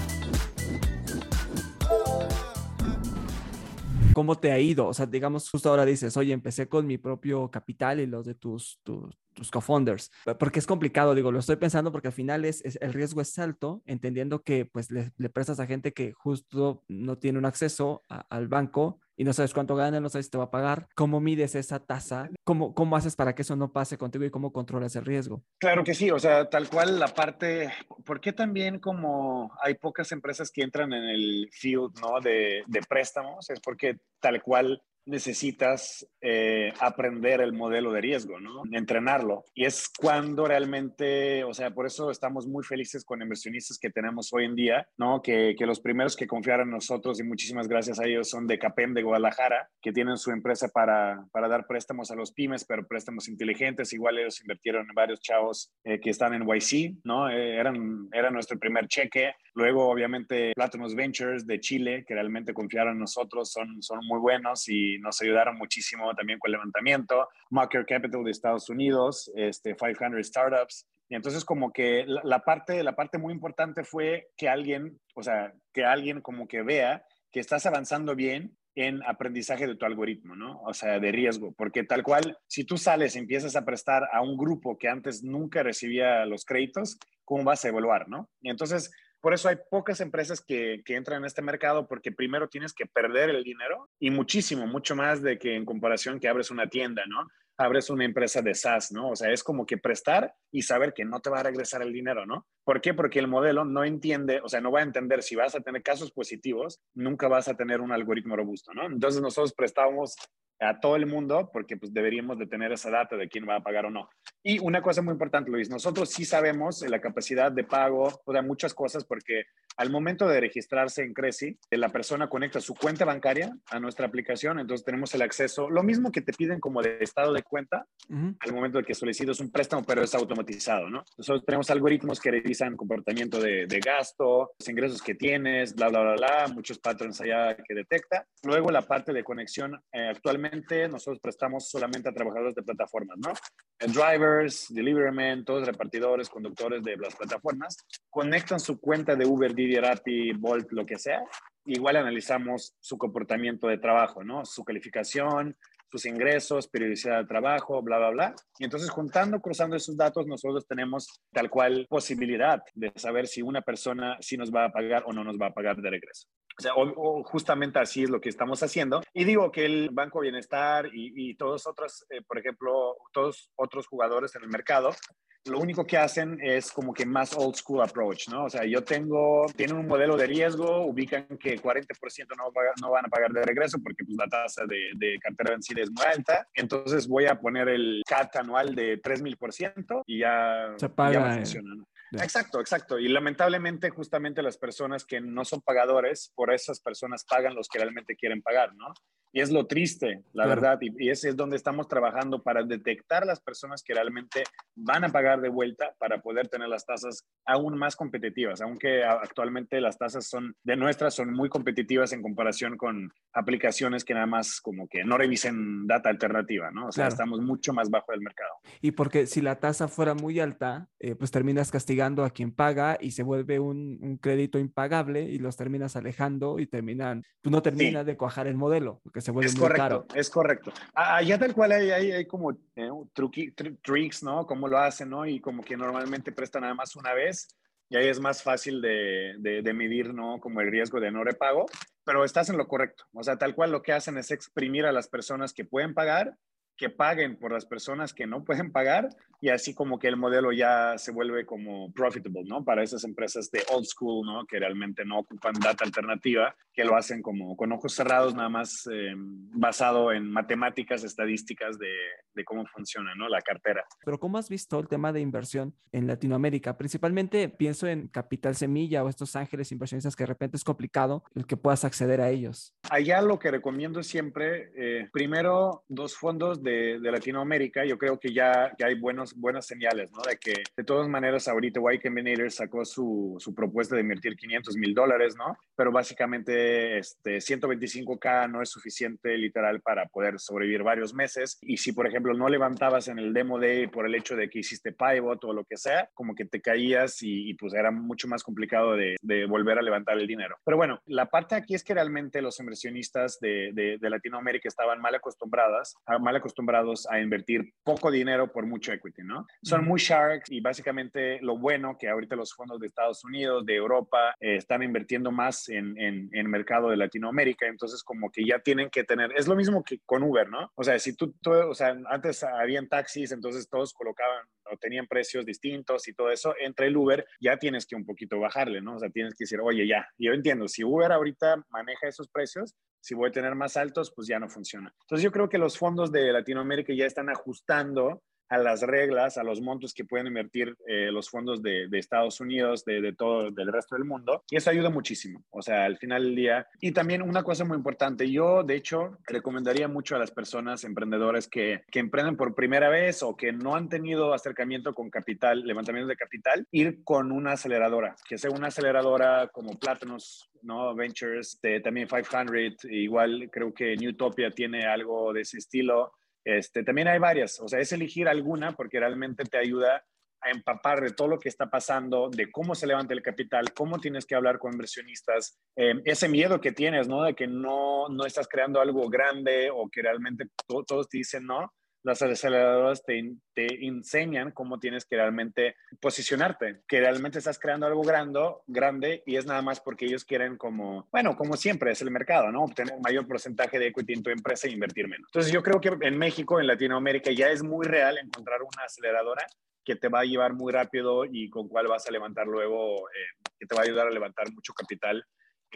Speaker 2: ¿Cómo te ha ido? O sea, digamos, justo ahora dices, oye, empecé con mi propio capital y los de tus, tus, tus co-founders, porque es complicado, digo, lo estoy pensando porque al final es, el riesgo es alto, entendiendo que pues le, prestas a gente que justo no tiene un acceso al banco y no sabes cuánto gana, no sabes si te va a pagar. ¿Cómo mides esa tasa? ¿Cómo, ¿Cómo haces para que eso no pase contigo y cómo controlas el riesgo?
Speaker 1: Claro que sí, o sea, tal cual la parte, ¿por qué también como hay pocas empresas que entran en el field ¿no? de, de préstamos? Es porque tal cual necesitas eh, aprender el modelo de riesgo, ¿no? Entrenarlo. Y es cuando realmente, o sea, por eso estamos muy felices con inversionistas que tenemos hoy en día, ¿no? Que, que los primeros que confiaron en nosotros y muchísimas gracias a ellos son de CAPEM de Guadalajara, que tienen su empresa para, para dar préstamos a los pymes, pero préstamos inteligentes. Igual ellos invirtieron en varios chavos eh, que están en YC, ¿no? Eh, eran, era nuestro primer cheque. Luego, obviamente, Platinum Ventures de Chile, que realmente confiaron en nosotros, son, son muy buenos y nos ayudaron muchísimo también con el levantamiento. Marker Capital de Estados Unidos, este, 500 Startups. Y entonces como que la, parte, la parte muy importante fue que alguien, o sea, que alguien como que vea que estás avanzando bien en aprendizaje de tu algoritmo, ¿no? O sea, de riesgo, porque tal cual, si tú sales y empiezas a prestar a un grupo que antes nunca recibía los créditos, ¿cómo vas a evaluar, no? Y entonces, por eso hay pocas empresas que, entran en este mercado porque primero tienes que perder el dinero y muchísimo, mucho más de que en comparación que abres una tienda, ¿no? Abres una empresa de SaaS, ¿no? O sea, es como que prestar y saber que no te va a regresar el dinero, ¿no? ¿Por qué? Porque el modelo no entiende, o sea, no va a entender si vas a tener casos positivos, nunca vas a tener un algoritmo robusto, ¿no? Entonces nosotros prestamos a todo el mundo porque pues deberíamos de tener esa data de quién va a pagar o no. Y una cosa muy importante, Luis, nosotros sí sabemos la capacidad de pago, o sea, muchas cosas porque al momento de registrarse en Creci, la persona conecta su cuenta bancaria a nuestra aplicación, entonces tenemos el acceso, lo mismo que te piden como de estado de cuenta, al momento de que solicitas un préstamo, pero es automatizado, ¿no? Nosotros tenemos algoritmos que revisan comportamiento de, gasto, los ingresos que tienes, bla, bla, bla, bla, muchos patrones allá que detecta. Luego la parte de conexión, eh, actualmente nosotros prestamos solamente a trabajadores de plataformas, ¿no? Drivers, deliverymen, todos repartidores, conductores de las plataformas, conectan su cuenta de Uber, Didi, Bolt, lo que sea, igual analizamos su comportamiento de trabajo, ¿no? Su calificación, sus ingresos, periodicidad de trabajo, bla, bla, bla. Y entonces juntando, cruzando esos datos, nosotros tenemos tal cual posibilidad de saber si una persona sí nos va a pagar o no nos va a pagar de regreso. O sea, o, justamente así es lo que estamos haciendo. Y digo que el Banco Bienestar y, y todos otros, eh, por ejemplo, todos otros jugadores en el mercado lo único que hacen es como que más old school approach, ¿no? O sea, yo tengo, tienen un modelo de riesgo, ubican que 40% no, no van a pagar de regreso porque pues, la tasa de, de cartera vencida es muy alta. Entonces voy a poner el CAT anual de 3000% y ya,
Speaker 2: Se paga,
Speaker 1: ya. Exacto, exacto. Y lamentablemente justamente las personas que no son pagadores, por esas personas pagan los que realmente quieren pagar, ¿no? Y es lo triste, la
Speaker 2: Claro.
Speaker 1: verdad. Y, y ese es donde estamos trabajando para detectar las personas que realmente van a pagar de vuelta para poder tener las tasas aún más competitivas, aunque actualmente las tasas son de nuestras son muy competitivas en comparación con aplicaciones que nada más como que no revisen data alternativa, ¿no? O sea,
Speaker 2: Claro.
Speaker 1: estamos mucho más bajo del mercado.
Speaker 2: Y porque si la tasa fuera muy alta, eh, pues terminas castigando a quien paga y se vuelve un, un crédito impagable y los terminas alejando y terminan, pues no termina de cuajar el modelo, porque se vuelve
Speaker 1: Es
Speaker 2: muy
Speaker 1: correcto,
Speaker 2: caro.
Speaker 1: es correcto. Ah, Allá tal cual hay, hay, hay como eh, truqui- tr- tricks, ¿no? Cómo lo hacen, ¿no? Y como que normalmente prestan nada más una vez y ahí es más fácil de, de, de medir, ¿no? Como el riesgo de no repago, pero estás en lo correcto. O sea, tal cual lo que hacen es exprimir a las personas que pueden pagar, que paguen por las personas que no pueden pagar y así como que el modelo ya se vuelve como profitable, ¿no? Para esas empresas de old school, ¿no? Que realmente no ocupan data alternativa, que lo hacen como con ojos cerrados, nada más eh, basado en matemáticas, estadísticas de, de cómo funciona, ¿no? La cartera.
Speaker 2: Pero ¿cómo has visto el tema de inversión en Latinoamérica? Principalmente pienso en Capital Semilla o estos ángeles inversionistas que de repente es complicado el que puedas acceder a ellos.
Speaker 1: Allá lo que recomiendo siempre, eh, primero, dos fondos de, de, Latinoamérica. Yo creo que ya, ya hay buenos, buenas señales, ¿no? De que de todas maneras ahorita Y Combinator sacó su, su propuesta de invertir 500 mil dólares, ¿no? Pero básicamente este, 125K no es suficiente literal para poder sobrevivir varios meses. Y si, por ejemplo, no levantabas en el demo day por el hecho de que hiciste pivot o lo que sea, como que te caías y, y pues era mucho más complicado de, de, volver a levantar el dinero. Pero bueno, la parte aquí es que realmente los inversionistas de, de, de Latinoamérica estaban mal acostumbradas, mal acostumbrados a invertir poco dinero por mucho equity, ¿no? Son muy sharks y básicamente lo bueno que ahorita los fondos de Estados Unidos, de Europa, eh, están invirtiendo más en, en, en, mercado de Latinoamérica, entonces como que ya tienen que tener, es lo mismo que con Uber, ¿no? O sea, si tú, tú o sea, antes habían taxis, entonces todos colocaban o tenían precios distintos y todo eso, entre el Uber ya tienes que un poquito bajarle, ¿no? O sea, tienes que decir, oye, ya, yo entiendo, si Uber ahorita maneja esos precios, si voy a tener más altos, pues ya no funciona. Entonces yo creo que los fondos de Latinoamérica ya están ajustando a las reglas, a los montos que pueden invertir eh, los fondos de, Estados Unidos, de, todo, del resto del mundo. Y eso ayuda muchísimo. O sea, al final del día. Y también una cosa muy importante, yo de hecho recomendaría mucho a las personas emprendedoras que, que emprenden por primera vez o que no han tenido acercamiento con capital, levantamiento de capital, ir con una aceleradora, que sea una aceleradora como Platinum, ¿no? Ventures, de, también 500, igual creo que Newtopia tiene algo de ese estilo. Este, también hay varias, o sea, es elegir alguna porque realmente te ayuda a empapar de todo lo que está pasando, de cómo se levanta el capital, cómo tienes que hablar con inversionistas, eh, ese miedo que tienes, ¿no? De que no, no estás creando algo grande o que realmente to todos te dicen no. Las aceleradoras te, te, enseñan cómo tienes que realmente posicionarte, que realmente estás creando algo grande, grande y es nada más porque ellos quieren como, bueno, como siempre es el mercado, ¿no? Obtener mayor porcentaje de equity en tu empresa e invertir menos. Entonces yo creo que en México, en Latinoamérica, ya es muy real encontrar una aceleradora que te va a llevar muy rápido y con cuál vas a levantar luego, eh, que te va a ayudar a levantar mucho capital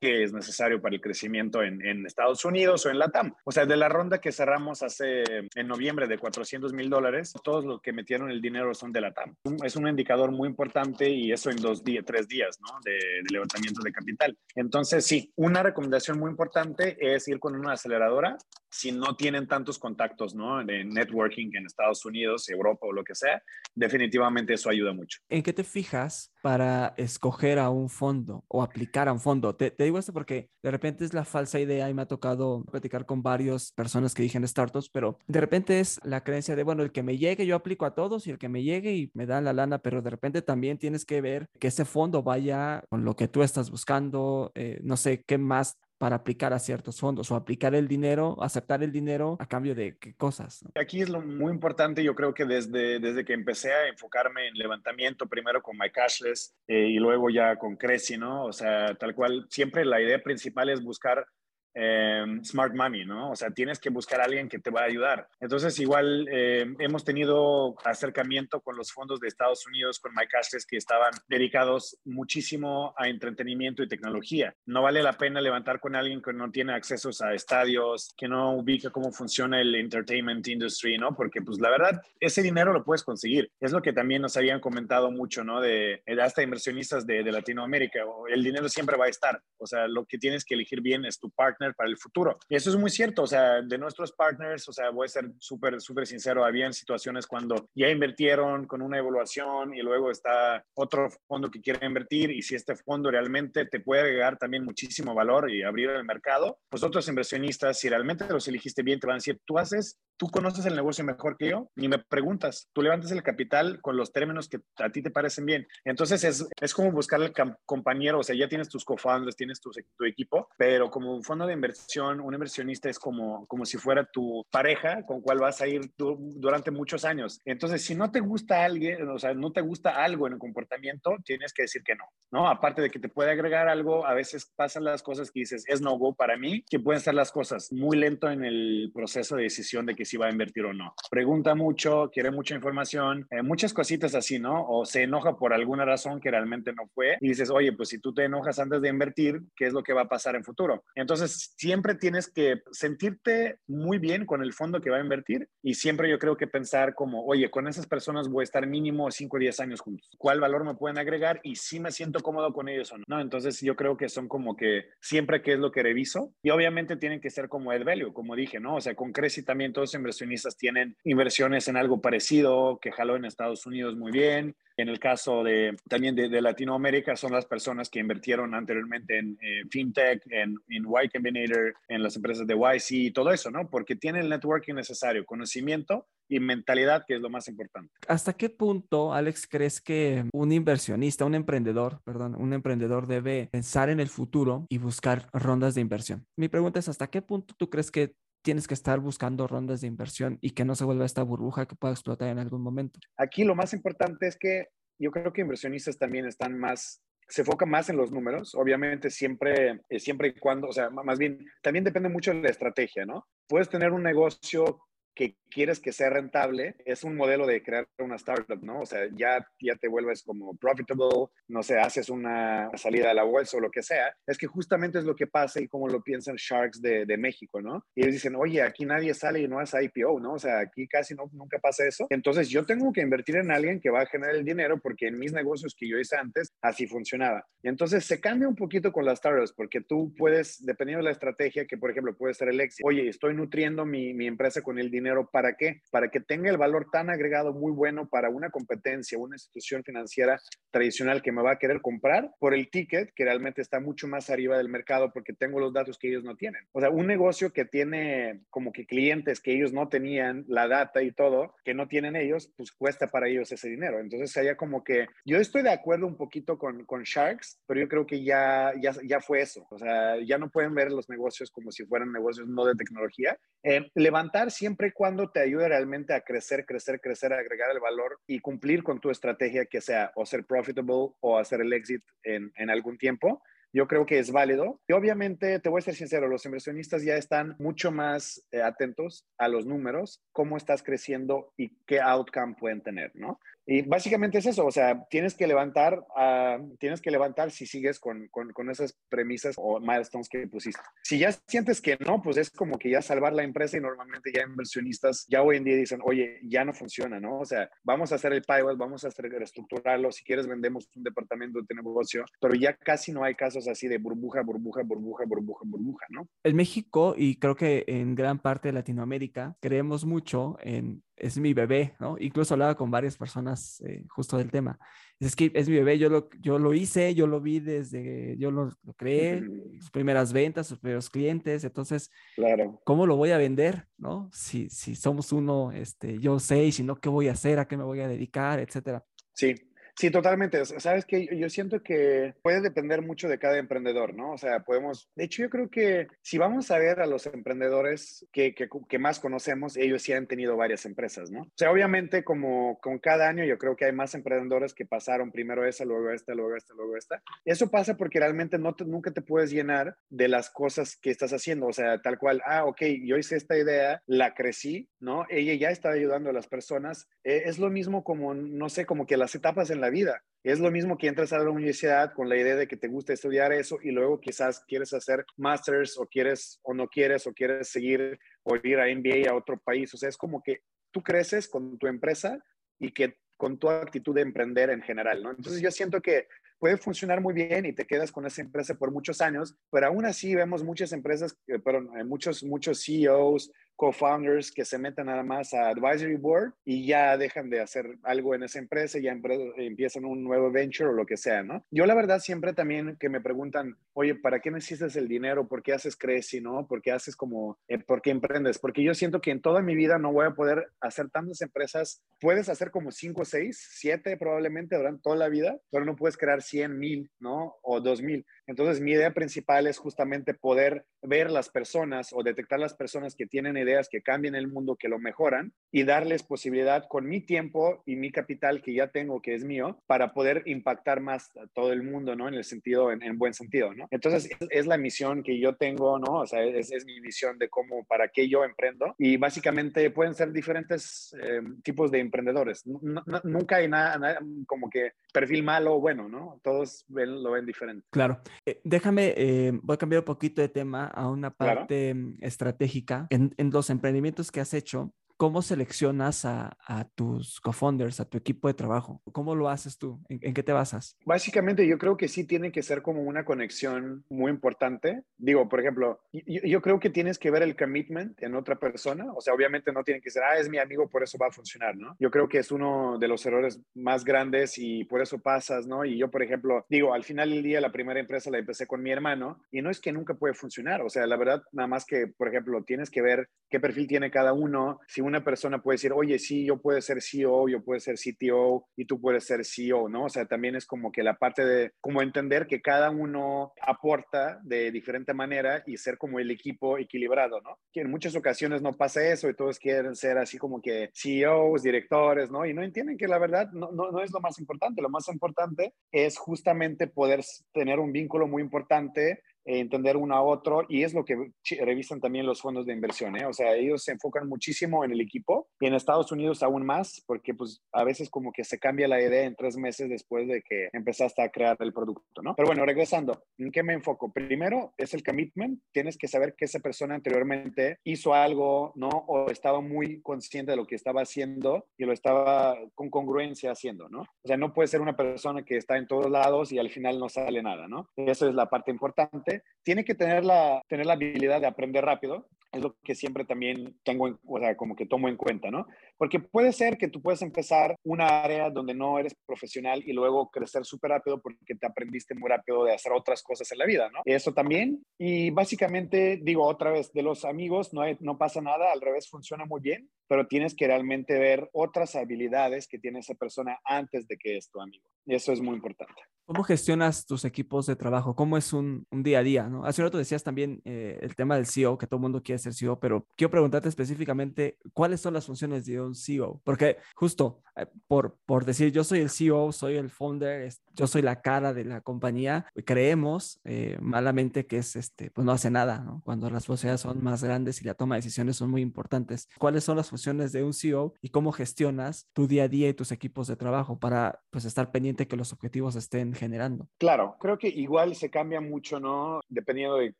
Speaker 1: que es necesario para el crecimiento en, en, Estados Unidos o en la TAM. O sea, de la ronda que cerramos hace en noviembre de 400 mil dólares, todos los que metieron el dinero son de la TAM. Es un indicador muy importante y eso en dos días, tres días, ¿no? De, de, levantamiento de capital. Entonces, sí, una recomendación muy importante es ir con una aceleradora si no tienen tantos contactos, ¿no? De networking en Estados Unidos, Europa o lo que sea, definitivamente eso ayuda mucho.
Speaker 2: ¿En qué te fijas para escoger a un fondo o aplicar a un fondo? Te, te, digo esto porque de repente es la falsa idea y me ha tocado platicar con varias personas que dije en startups, pero de repente es la creencia de, bueno, el que me llegue, yo aplico a todos y el que me llegue y me da la lana, pero de repente también tienes que ver que ese fondo vaya con lo que tú estás buscando, eh, no sé, qué más para aplicar a ciertos fondos o aplicar el dinero, aceptar el dinero a cambio de qué cosas.
Speaker 1: Aquí es lo muy importante, yo creo que desde, desde que empecé a enfocarme en levantamiento, primero con My Cashless eh, y luego ya con Creci, ¿no? O sea, tal cual, siempre la idea principal es buscar em, smart money, ¿no? O sea, tienes que buscar a alguien que te va a ayudar. Entonces, igual em, hemos tenido acercamiento con los fondos de Estados Unidos, con MyCashless, que estaban dedicados muchísimo a entretenimiento y tecnología. No vale la pena levantar con alguien que no tiene accesos a estadios, que no ubica cómo funciona el entertainment industry, ¿no? Porque, pues, la verdad, ese dinero lo puedes conseguir. Es lo que también nos habían comentado mucho, ¿no? De, hasta inversionistas de, de Latinoamérica. El dinero siempre va a estar. O sea, lo que tienes que elegir bien es tu partner para el futuro. Y eso es muy cierto. O sea, de nuestros partners, o sea, voy a ser súper, súper sincero, había situaciones cuando ya invirtieron con una evaluación y luego está otro fondo que quiere invertir y si este fondo realmente te puede agregar también muchísimo valor y abrir el mercado, pues otros inversionistas, si realmente los elegiste bien, te van a decir, tú haces, tú conoces el negocio mejor que yo, ni me preguntas, tú levantas el capital con los términos que a ti te parecen bien. Entonces es, es como buscar el compañero, o sea, ya tienes tus co-founders, tienes tu, tu, equipo, pero como un fondo de inversión, un inversionista es como, como si fuera tu pareja con cual vas a ir durante muchos años. Entonces, si no te gusta alguien, o sea, no te gusta algo en el comportamiento, tienes que decir que no, ¿no? Aparte de que te puede agregar algo, a veces pasan las cosas que dices, es no go para mí, que pueden ser las cosas muy lento en el proceso de decisión de que si va a invertir o no. Pregunta mucho, quiere mucha información, eh, muchas cositas así, ¿no? O se enoja por alguna razón que realmente no fue y dices, oye, pues si tú te enojas antes de invertir, ¿qué es lo que va a pasar en futuro? Entonces, siempre tienes que sentirte muy bien con el fondo que va a invertir y siempre yo creo que pensar como, oye, con esas personas voy a estar mínimo 5 o 10 años juntos. ¿Cuál valor me pueden agregar? Y si me siento cómodo con ellos o no. Entonces yo creo que son como que siempre que es lo que reviso. Y obviamente tienen que ser como el value, como dije, ¿no? O sea, con Creci también todos inversionistas tienen inversiones en algo parecido, que jaló en Estados Unidos muy bien. En el caso de también de, Latinoamérica, son las personas que invirtieron anteriormente en FinTech, en, en Y Combinator, en las empresas de YC y todo eso, ¿no? Porque tienen el networking necesario, conocimiento y mentalidad, que es lo más importante.
Speaker 2: ¿Hasta qué punto, Alex, crees que un inversionista, un emprendedor, perdón, un emprendedor debe pensar en el futuro y buscar rondas de inversión? Mi pregunta es, ¿hasta qué punto tú crees que tienes que estar buscando rondas de inversión y que no se vuelva esta burbuja que pueda explotar en algún momento?
Speaker 1: Aquí lo más importante es que yo creo que inversionistas también están más se enfoca más en los números, obviamente siempre, eh, siempre y cuando, o sea, más bien, también depende mucho de la estrategia, ¿no? Puedes tener un negocio que quieres que sea rentable, es un modelo de crear una startup, ¿no? O sea, ya, ya te vuelves como profitable, no sé, haces una salida a la bolsa o lo que sea. Es que justamente es lo que pasa y como lo piensan Sharks de, de México, ¿no? Y ellos dicen, oye, aquí nadie sale y no hace IPO, ¿no? O sea, aquí casi no, nunca pasa eso. Entonces yo tengo que invertir en alguien que va a generar el dinero porque en mis negocios que yo hice antes, así funcionaba. Y entonces se cambia un poquito con las startups porque tú puedes, dependiendo de la estrategia, que por ejemplo puede ser el éxito, oye, estoy nutriendo mi, mi empresa con el dinero para ¿Para qué? Para que tenga el valor tan agregado muy bueno para una competencia, una institución financiera tradicional que me va a querer comprar por el ticket que realmente está mucho más arriba del mercado porque tengo los datos que ellos no tienen. O sea, un negocio que tiene como que clientes que ellos no tenían, la data y todo, que no tienen ellos, pues cuesta para ellos ese dinero. Entonces, haya como que yo estoy de acuerdo un poquito con, con Sharks, pero yo creo que ya, ya, ya fue eso. O sea, ya no pueden ver los negocios como si fueran negocios no de tecnología. Eh, levantar siempre y cuando te ayude realmente a crecer, crecer, crecer, agregar el valor y cumplir con tu estrategia que sea o ser profitable o hacer el exit en, en algún tiempo, yo creo que es válido. Y obviamente, te voy a ser sincero, los inversionistas ya están mucho más eh, atentos a los números, cómo estás creciendo y qué outcome pueden tener, ¿no? Y básicamente es eso, o sea, tienes que levantar, uh, tienes que levantar si sigues con, con, con, esas premisas o milestones que pusiste. Si ya sientes que no, pues es como que ya salvar la empresa y normalmente ya inversionistas ya hoy en día dicen, oye, ya no funciona, ¿no? O sea, vamos a hacer el pivot, vamos a reestructurarlo, si quieres vendemos un departamento de negocio, pero ya casi no hay casos así de burbuja, burbuja, burbuja, burbuja, burbuja, ¿no?
Speaker 2: En México y creo que en gran parte de Latinoamérica creemos mucho en es mi bebé, ¿no? Incluso hablaba con varias personas eh, justo del tema. Es que es mi bebé, yo lo, yo lo hice, yo lo vi desde, yo lo, creé, sus primeras ventas, sus primeros clientes, entonces,
Speaker 1: claro.
Speaker 2: ¿cómo lo voy a vender, no? Si, si somos uno, este, yo sé, y si no, ¿qué voy a hacer? ¿A qué me voy a dedicar? Etcétera.
Speaker 1: Sí, Sí, totalmente. Sabes que yo siento que puede depender mucho de cada emprendedor, ¿no? O sea, podemos, de hecho, yo creo que si vamos a ver a los emprendedores que, que, que más conocemos, ellos sí han tenido varias empresas, ¿no? O sea, obviamente como con cada año yo creo que hay más emprendedores que pasaron primero esa, luego esta, luego esta, luego esta. Eso pasa porque realmente no nunca te puedes llenar de las cosas que estás haciendo. O sea, tal cual, ah, ok, yo hice esta idea, la crecí, ¿no? Ella ya está ayudando a las personas. Eh, es lo mismo como, no sé, como que las etapas en vida. Es lo mismo que entras a la universidad con la idea de que te gusta estudiar eso y luego quizás quieres hacer masters o quieres o no quieres o quieres seguir o ir a MBA a otro país. O sea, es como que tú creces con tu empresa y que con tu actitud de emprender en general, ¿no? Entonces yo siento que puede funcionar muy bien y te quedas con esa empresa por muchos años, pero aún así vemos muchas empresas, pero eh, muchos, muchos CEOs co-founders que se meten nada más a advisory board y ya dejan de hacer algo en esa empresa, ya empiezan un nuevo venture o lo que sea, ¿no? Yo la verdad siempre también que me preguntan, oye, ¿para qué necesitas el dinero? ¿Por qué haces Crazy, no? ¿Por qué haces como, eh, por qué emprendes? Porque yo siento que en toda mi vida no voy a poder hacer tantas empresas. Puedes hacer como 5, 6, 7 probablemente durante toda la vida, pero no puedes crear 100 mil, ¿no? O 2 mil. Entonces mi idea principal es justamente poder ver las personas o detectar las personas que tienen ideas que cambien el mundo, que lo mejoran y darles posibilidad con mi tiempo y mi capital que ya tengo, que es mío, para poder impactar más a todo el mundo, ¿no? En el sentido, en, buen sentido, ¿no? Entonces, es, la misión que yo tengo, ¿no? O sea, es, mi visión de cómo, para qué yo emprendo. Y básicamente pueden ser diferentes eh, tipos de emprendedores. nunca hay nada, como que perfil malo o bueno, ¿no? Todos ven, lo ven diferente.
Speaker 2: Claro. Eh, déjame, eh, voy a cambiar un poquito de tema a una parte mm, estratégica. En, en los emprendimientos que has hecho, ¿Cómo seleccionas a, tus co-founders, a tu equipo de trabajo? ¿Cómo lo haces tú? ¿En, qué te basas?
Speaker 1: Básicamente yo creo que sí tiene que ser como una conexión muy importante. Digo, por ejemplo, yo, creo que tienes que ver el commitment en otra persona. O sea, obviamente no tiene que ser, ah, es mi amigo, por eso va a funcionar, ¿no? Yo creo que es uno de los errores más grandes y por eso pasas, ¿no? Y yo, por ejemplo, digo, al final del día la primera empresa la empecé con mi hermano y no es que nunca puede funcionar. O sea, la verdad, nada más que, por ejemplo, tienes que ver qué perfil tiene cada uno. Si una persona puede decir, oye, sí, yo puedo ser CEO, yo puedo ser CTO y tú puedes ser CEO, ¿no? O sea, también es como que la parte de, como entender que cada uno aporta de diferente manera y ser como el equipo equilibrado, ¿no? Que en muchas ocasiones no pasa eso y todos quieren ser así como que CEOs, directores, ¿no? Y no entienden que la verdad no, no, no es lo más importante, lo más importante es justamente poder tener un vínculo muy importante entender uno a otro y es lo que revisan también los fondos de inversión, ¿eh? o sea, ellos se enfocan muchísimo en el equipo y en Estados Unidos aún más porque pues a veces como que se cambia la idea en tres meses después de que empezaste a crear el producto, ¿no? Pero bueno, regresando, ¿en qué me enfoco? Primero es el commitment, tienes que saber que esa persona anteriormente hizo algo, ¿no? O estaba muy consciente de lo que estaba haciendo y lo estaba con congruencia haciendo, ¿no? O sea, no puede ser una persona que está en todos lados y al final no sale nada, ¿no? Esa es la parte importante tiene que tener la, tener la habilidad de aprender rápido. Es lo que siempre también tengo, o sea, como que tomo en cuenta, ¿no? Porque puede ser que tú puedes empezar una área donde no eres profesional y luego crecer súper rápido porque te aprendiste muy rápido de hacer otras cosas en la vida, ¿no? Eso también. Y básicamente, digo otra vez, de los amigos no, no pasa nada, al revés, funciona muy bien, pero tienes que realmente ver otras habilidades que tiene esa persona antes de que es tu amigo. Y eso es muy importante.
Speaker 2: ¿Cómo gestionas tus equipos de trabajo? ¿Cómo es un, un día a día? ¿no? Hace un rato decías también eh, el tema del CEO, que todo el mundo quiere ser CEO, pero quiero preguntarte específicamente cuáles son las funciones de un CEO. Porque justo eh, por, por decir yo soy el CEO, soy el founder, yo soy la cara de la compañía, creemos eh, malamente que es este, pues no hace nada, ¿no? Cuando las posibilidades son más grandes y la toma de decisiones son muy importantes. ¿Cuáles son las funciones de un CEO y cómo gestionas tu día a día y tus equipos de trabajo para pues estar pendiente que los objetivos estén generando.
Speaker 1: Claro, creo que igual se cambia mucho, ¿no? Dependiendo de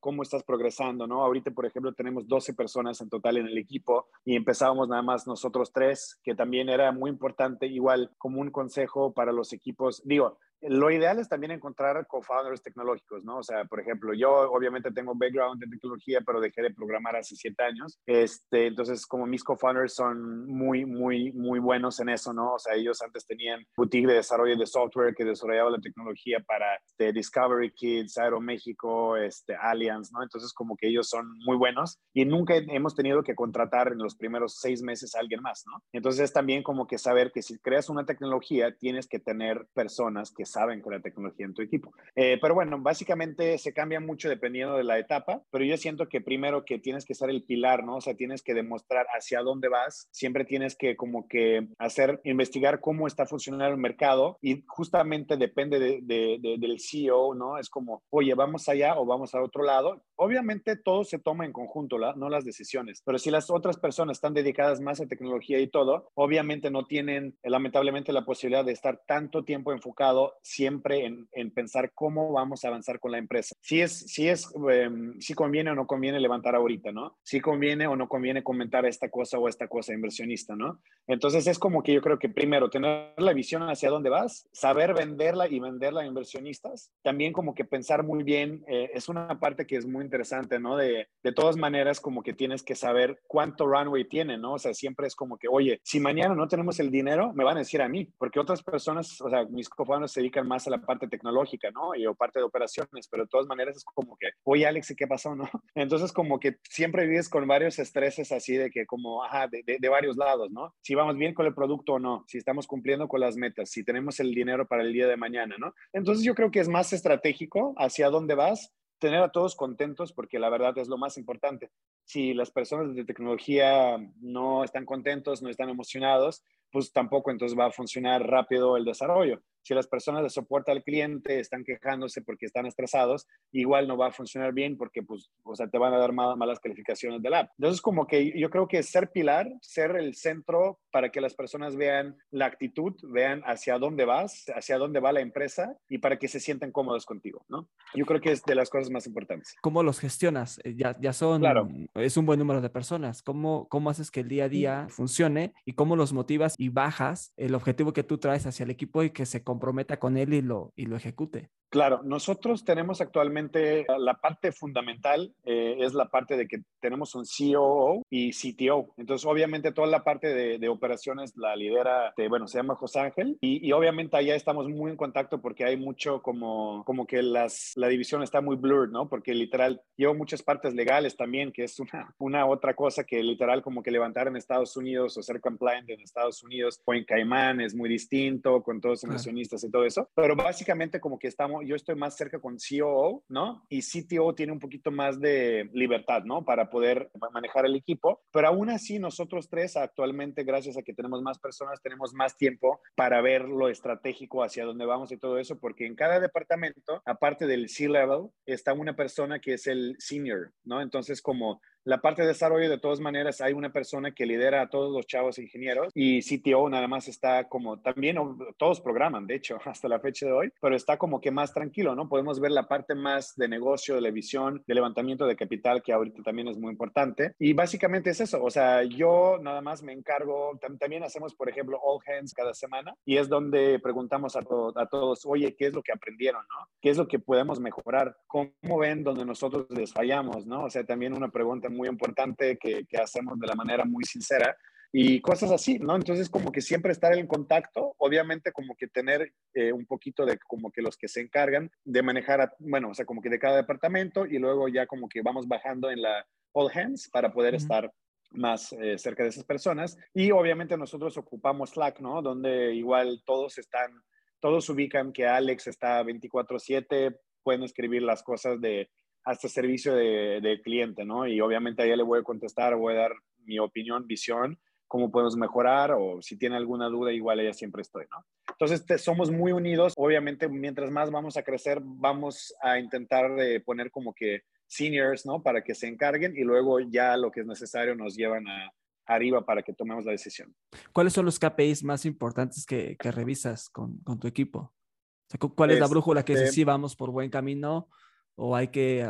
Speaker 1: cómo estás progresando, ¿no? Ahorita, por ejemplo, tenemos 12 personas en total en el equipo y empezábamos nada más nosotros tres, que también era muy importante, igual como un consejo para los equipos. Digo, lo ideal es también encontrar co-founders tecnológicos, ¿no? O sea, por ejemplo, yo obviamente tengo background en tecnología, pero dejé de programar hace siete años. Este, entonces, como mis co-founders son muy, muy, muy buenos en eso, ¿no? O sea, ellos antes tenían boutique de desarrollo de software que desarrollaba la tecnología para este, Discovery Kids, Aeroméxico, este, Allianz, ¿no? Entonces, como que ellos son muy buenos y nunca hemos tenido que contratar en los primeros seis meses a alguien más, ¿no? Entonces, es también como que saber que si creas una tecnología, tienes que tener personas que saben con la tecnología en tu equipo. Eh, pero bueno, básicamente se cambia mucho dependiendo de la etapa, pero yo siento que primero que tienes que ser el pilar, ¿no? O sea, tienes que demostrar hacia dónde vas, siempre tienes que como que hacer, investigar cómo está funcionando el mercado y justamente depende de, del CEO, ¿no? Es como, oye, vamos allá o vamos a otro lado. Obviamente todo se toma en conjunto, no las decisiones, pero si las otras personas están dedicadas más a tecnología y todo, obviamente no tienen lamentablemente la posibilidad de estar tanto tiempo enfocado siempre en, en pensar cómo vamos a avanzar con la empresa. Si es, si es, em, si conviene o no conviene levantar ahorita, ¿no? Si conviene o no conviene comentar esta cosa o esta cosa inversionista, ¿no? Entonces es como que yo creo que primero tener la visión hacia dónde vas, saber venderla y venderla a inversionistas, también como que pensar muy bien, eh, es una parte que es muy interesante, ¿no? De, de todas maneras como que tienes que saber cuánto runway tiene, ¿no? O sea, siempre es como que, oye, si mañana no tenemos el dinero, me van a decir a mí, porque otras personas, o sea, mis cofones se dedican más a la parte tecnológica, ¿no? Y o parte de operaciones, pero de todas maneras es como que, oye, Alex, qué pasó, no? [laughs] Entonces, como que siempre vives con varios estreses así de que, como, ajá, de, de, varios lados, ¿no? Si vamos bien con el producto o no, si estamos cumpliendo con las metas, si tenemos el dinero para el día de mañana, ¿no? Entonces, yo creo que es más estratégico hacia dónde vas tener a todos contentos porque la verdad es lo más importante. Si las personas de tecnología no están contentos, no están emocionados, pues tampoco entonces va a funcionar rápido el desarrollo. Si las personas de soporte al cliente están quejándose porque están estresados, igual no va a funcionar bien porque, pues, o sea, te van a dar malas calificaciones del app. Entonces, como que yo creo que ser pilar, ser el centro para que las personas vean la actitud, vean hacia dónde vas, hacia dónde va la empresa y para que se sientan cómodos contigo, ¿no? Yo creo que es de las cosas más importantes.
Speaker 2: ¿Cómo los gestionas? Eh, ya, ya son, claro. es un buen número de personas. ¿Cómo, ¿Cómo haces que el día a día funcione y cómo los motivas y bajas el objetivo que tú traes hacia el equipo y que se comprometa con él y lo, y lo ejecute.
Speaker 1: Claro, nosotros tenemos actualmente la parte fundamental eh, es la parte de que tenemos un COO y CTO. Entonces, obviamente, toda la parte de, de operaciones la lidera, de, bueno, se llama José Ángel y, y, obviamente allá estamos muy en contacto porque hay mucho como, como que las, la división está muy blurred, ¿no? Porque literal, llevo muchas partes legales también, que es una, una otra cosa que literal como que levantar en Estados Unidos o ser compliant en Estados Unidos o en Caimán es muy distinto con todos los inversionistas y todo eso. Pero básicamente como que estamos yo estoy más cerca con COO, ¿no? Y CTO tiene un poquito más de libertad, ¿no? Para poder manejar el equipo. Pero aún así, nosotros tres actualmente, gracias a que tenemos más personas, tenemos más tiempo para ver lo estratégico hacia dónde vamos y todo eso, porque en cada departamento, aparte del C-level, está una persona que es el senior, ¿no? Entonces, como la parte de desarrollo, de todas maneras, hay una persona que lidera a todos los chavos ingenieros y CTO nada más está como, también todos programan, de hecho, [laughs] hasta la fecha de hoy, pero está como que más tranquilo, ¿no? Podemos ver la parte más de negocio, de la visión, de levantamiento de capital, que ahorita también es muy importante. Y básicamente es eso, o sea, yo nada más me encargo, también hacemos, por ejemplo, All Hands cada semana y es donde preguntamos a, todos, oye, ¿qué es lo que aprendieron, no? ¿Qué es lo que podemos mejorar? ¿Cómo ven donde nosotros les fallamos, no? O sea, también una pregunta muy importante que, que hacemos de la manera muy sincera y cosas así, ¿no? Entonces, como que siempre estar en contacto, obviamente como que tener eh, un poquito de como que los que se encargan de manejar, bueno, o sea, como que de cada departamento y luego ya como que vamos bajando en la all hands para poder estar más eh, cerca de esas personas. Y obviamente nosotros ocupamos Slack, ¿no? Donde igual todos están, todos ubican que Alex está 24/7, pueden escribir las cosas de hasta servicio de, cliente, ¿no? Y obviamente ahí le voy a contestar, voy a dar mi opinión, visión, cómo podemos mejorar o si tiene alguna duda, igual ella siempre estoy, ¿no? Entonces, somos muy unidos. Obviamente, mientras más vamos a crecer, vamos a intentar de poner como que seniors, ¿no? Para que se encarguen y luego ya lo que es necesario nos llevan a, arriba para que tomemos la decisión.
Speaker 2: ¿Cuáles son los KPIs más importantes que, que revisas con, con, tu equipo? ¿Cuál es la brújula que dice, este sí, vamos por buen camino o hay que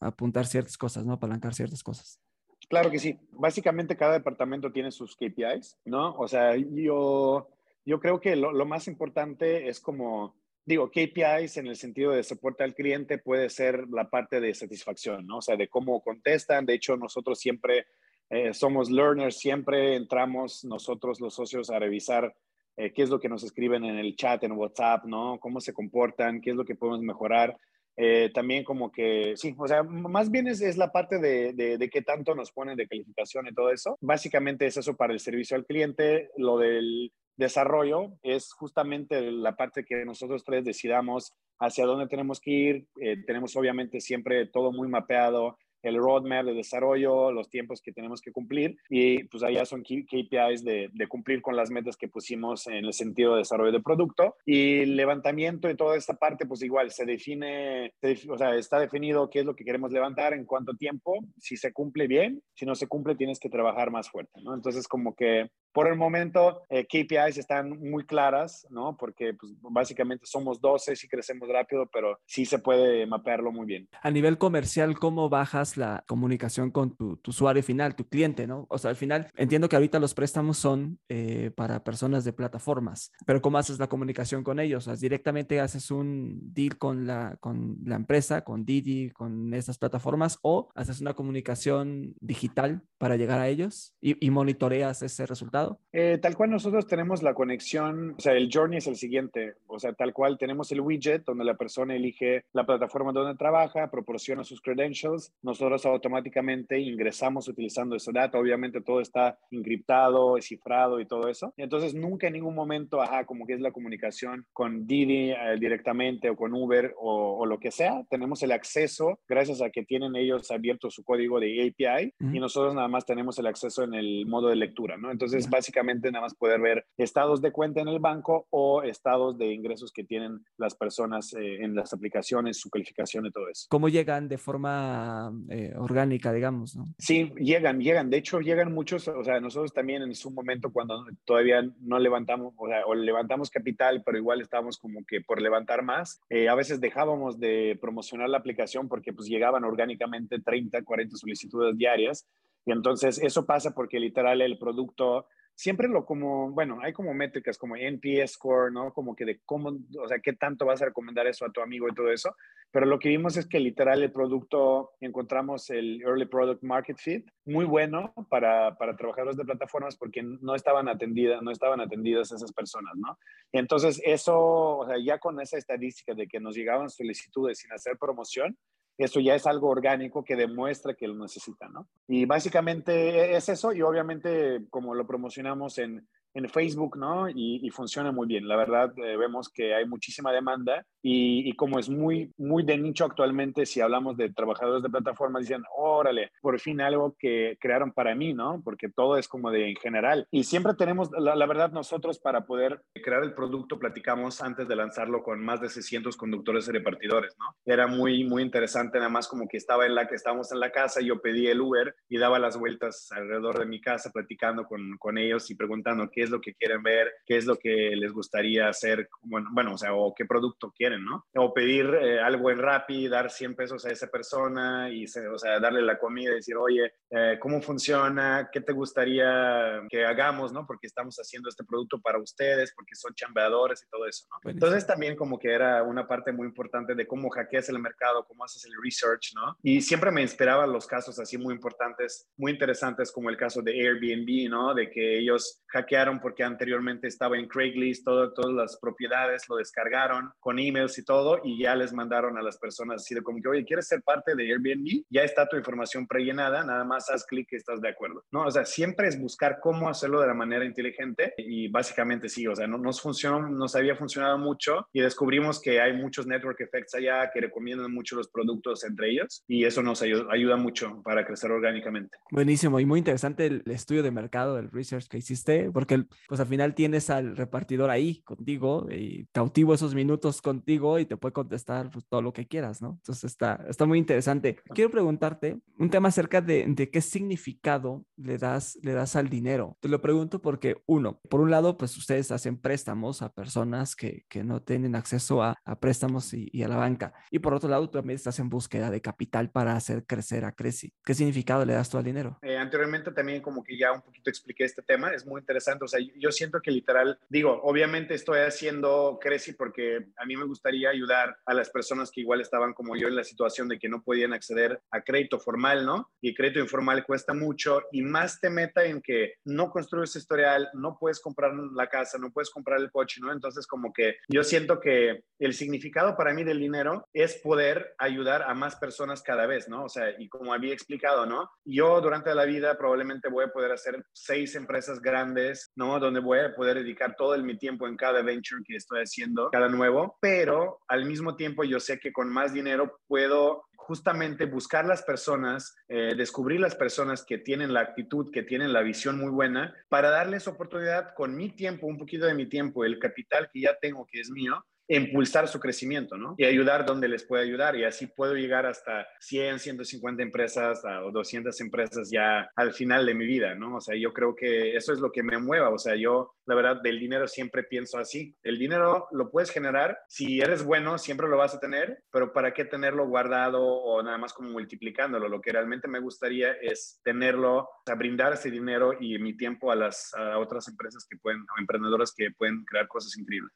Speaker 2: apuntar ciertas cosas, ¿no? Apalancar ciertas cosas.
Speaker 1: Claro que sí. Básicamente cada departamento tiene sus KPIs, ¿no? O sea, yo, yo creo que lo, lo más importante es como digo, KPIs en el sentido de soporte al cliente puede ser la parte de satisfacción, ¿no? O sea, de cómo contestan. De hecho, nosotros siempre eh, somos learners, siempre entramos nosotros los socios a revisar eh, qué es lo que nos escriben en el chat, en WhatsApp, ¿no? Cómo se comportan, qué es lo que podemos mejorar. Eh, también como que, sí, o sea, más bien es, es la parte de, de, de, qué tanto nos ponen de calificación y todo eso. Básicamente es eso para el servicio al cliente. Lo del desarrollo es justamente la parte que nosotros tres decidamos hacia dónde tenemos que ir. Eh, tenemos obviamente siempre todo muy mapeado, el roadmap de desarrollo, los tiempos que tenemos que cumplir y pues allá son KPIs de, de, cumplir con las metas que pusimos en el sentido de desarrollo de producto y levantamiento y toda esta parte pues igual se define, o sea, está definido qué es lo que queremos levantar, en cuánto tiempo, si se cumple bien, si no se cumple tienes que trabajar más fuerte, ¿no? Entonces como que por el momento, eh, KPIs están muy claras, ¿no? Porque pues, básicamente somos 12 si crecemos rápido, pero sí se puede mapearlo muy bien.
Speaker 2: A nivel comercial, ¿cómo bajas la comunicación con tu, tu usuario final, tu cliente, ¿no? O sea, al final, entiendo que ahorita los préstamos son eh, para personas de plataformas, pero ¿cómo haces la comunicación con ellos? O sea, directamente haces un deal con la, con la empresa, con Didi, con esas plataformas, o haces una comunicación digital para llegar a ellos y, y monitoreas ese resultado.
Speaker 1: Eh, tal cual nosotros tenemos la conexión, o sea, el journey es el siguiente, o sea, tal cual tenemos el widget donde la persona elige la plataforma donde trabaja, proporciona sus credentials, nosotros automáticamente ingresamos utilizando esa data, obviamente todo está encriptado, cifrado y todo eso, entonces nunca en ningún momento, ajá, como que es la comunicación con Didi eh, directamente o con Uber o, o, lo que sea, tenemos el acceso gracias a que tienen ellos abierto su código de API uh -huh. y nosotros nada más tenemos el acceso en el modo de lectura, ¿no? Entonces, básicamente nada más poder ver estados de cuenta en el banco o estados de ingresos que tienen las personas eh, en las aplicaciones, su calificación y todo eso.
Speaker 2: ¿Cómo llegan de forma eh, orgánica, digamos? ¿no?
Speaker 1: Sí, llegan, llegan. De hecho, llegan muchos, o sea, nosotros también en su momento cuando todavía no levantamos, o sea, o levantamos capital, pero igual estábamos como que por levantar más, eh, a veces dejábamos de promocionar la aplicación porque pues llegaban orgánicamente 30, 40 solicitudes diarias. Y entonces eso pasa porque literal el producto siempre lo como, bueno, hay como métricas como NPS score, ¿no? Como que de cómo, o sea, qué tanto vas a recomendar eso a tu amigo y todo eso. Pero lo que vimos es que literal el producto, encontramos el Early Product Market Fit muy bueno para, para trabajadores de plataformas porque no estaban atendidas, no estaban atendidas esas personas, ¿no? Entonces eso, o sea, ya con esa estadística de que nos llegaban solicitudes sin hacer promoción, eso ya es algo orgánico que demuestra que lo necesitan, ¿no? Y básicamente es eso y obviamente como lo promocionamos en, en Facebook, ¿no? Y, funciona muy bien. La verdad, eh, vemos que hay muchísima demanda y, y, como es muy, muy de nicho actualmente, si hablamos de trabajadores de plataformas, dicen, órale, por fin algo que crearon para mí, ¿no? Porque todo es como de en general. Y siempre tenemos, la, la verdad, nosotros para poder crear el producto, platicamos antes de lanzarlo con más de 600 conductores y repartidores, ¿no? Era muy, muy interesante, nada más como que estaba en la que estábamos en la casa, yo pedí el Uber y daba las vueltas alrededor de mi casa platicando con, con ellos y preguntando qué es lo que quieren ver, qué es lo que les gustaría hacer, bueno, bueno o sea, o qué producto quieren, ¿no? O pedir eh, algo en Rappi, dar 100 pesos a esa persona y, se, o sea, darle la comida y decir, oye, eh, ¿cómo funciona? ¿Qué te gustaría que hagamos, no? Porque estamos haciendo este producto para ustedes, porque son chambeadores y todo eso, ¿no? Buenísimo. Entonces también como que era una parte muy importante de cómo hackeas el mercado, cómo haces el research, ¿no? Y siempre me inspiraban los casos así muy importantes, muy interesantes, como el caso de Airbnb, ¿no? De que ellos hackearon porque anteriormente estaba en Craigslist, todo, todas las propiedades lo descargaron con emails y todo y ya les mandaron a las personas así de como que, oye, ¿quieres ser parte de Airbnb? Ya está tu información prellenada, nada más haz clic que estás de acuerdo. No, o sea, siempre es buscar cómo hacerlo de la manera inteligente y básicamente sí, o sea, no nos funcionó, nos había funcionado mucho y descubrimos que hay muchos network effects allá que recomiendan mucho los productos entre ellos y eso nos ayuda, ayuda mucho para crecer orgánicamente.
Speaker 2: Buenísimo y muy interesante el estudio de mercado, el research que hiciste, porque pues al final tienes al repartidor ahí contigo y cautivo esos minutos contigo y te puede contestar pues, todo lo que quieras, ¿no? Entonces está, está muy interesante. Quiero preguntarte un tema acerca de, de qué significado le das, le das al dinero. Te lo pregunto porque, uno, por un lado, pues ustedes hacen préstamos a personas que, que no tienen acceso a, a préstamos y, y, a la banca. Y por otro lado, tú también estás en búsqueda de capital para hacer crecer a Creci. ¿Qué significado le das tú al dinero?
Speaker 1: Eh, anteriormente también como que ya un poquito expliqué este tema. Es muy interesante. O sea, yo siento que literal, digo, obviamente estoy haciendo Creci porque a mí me gustaría ayudar a las personas que igual estaban como yo en la situación de que no podían acceder a crédito formal, ¿no? Y crédito informal cuesta mucho y más te meta en que no construyes historial, no puedes comprar la casa, no puedes comprar el coche, ¿no? Entonces como que yo siento que el significado para mí del dinero es poder ayudar a más personas cada vez, ¿no? O sea, y como había explicado, ¿no? Yo durante la vida probablemente voy a poder hacer seis empresas grandes, ¿no? Donde voy a poder dedicar todo el, mi tiempo en cada venture que estoy haciendo, cada nuevo, pero al mismo tiempo yo sé que con más dinero puedo justamente buscar las personas, eh, descubrir las personas que tienen la actitud, que tienen la visión muy buena, para darles oportunidad con mi tiempo, un poquito de mi tiempo, el capital que ya tengo, que es mío, impulsar su crecimiento, ¿no? Y ayudar donde les puede ayudar. Y así puedo llegar hasta 100, 150 empresas o 200 empresas ya al final de mi vida, ¿no? O sea, yo creo que eso es lo que me mueva. O sea, yo, la verdad, del dinero siempre pienso así. El dinero lo puedes generar. Si eres bueno, siempre lo vas a tener, pero ¿para qué tenerlo guardado o nada más como multiplicándolo? Lo que realmente me gustaría es tenerlo, sea, brindar ese dinero y mi tiempo a las a otras empresas que pueden, o emprendedoras que pueden crear cosas increíbles.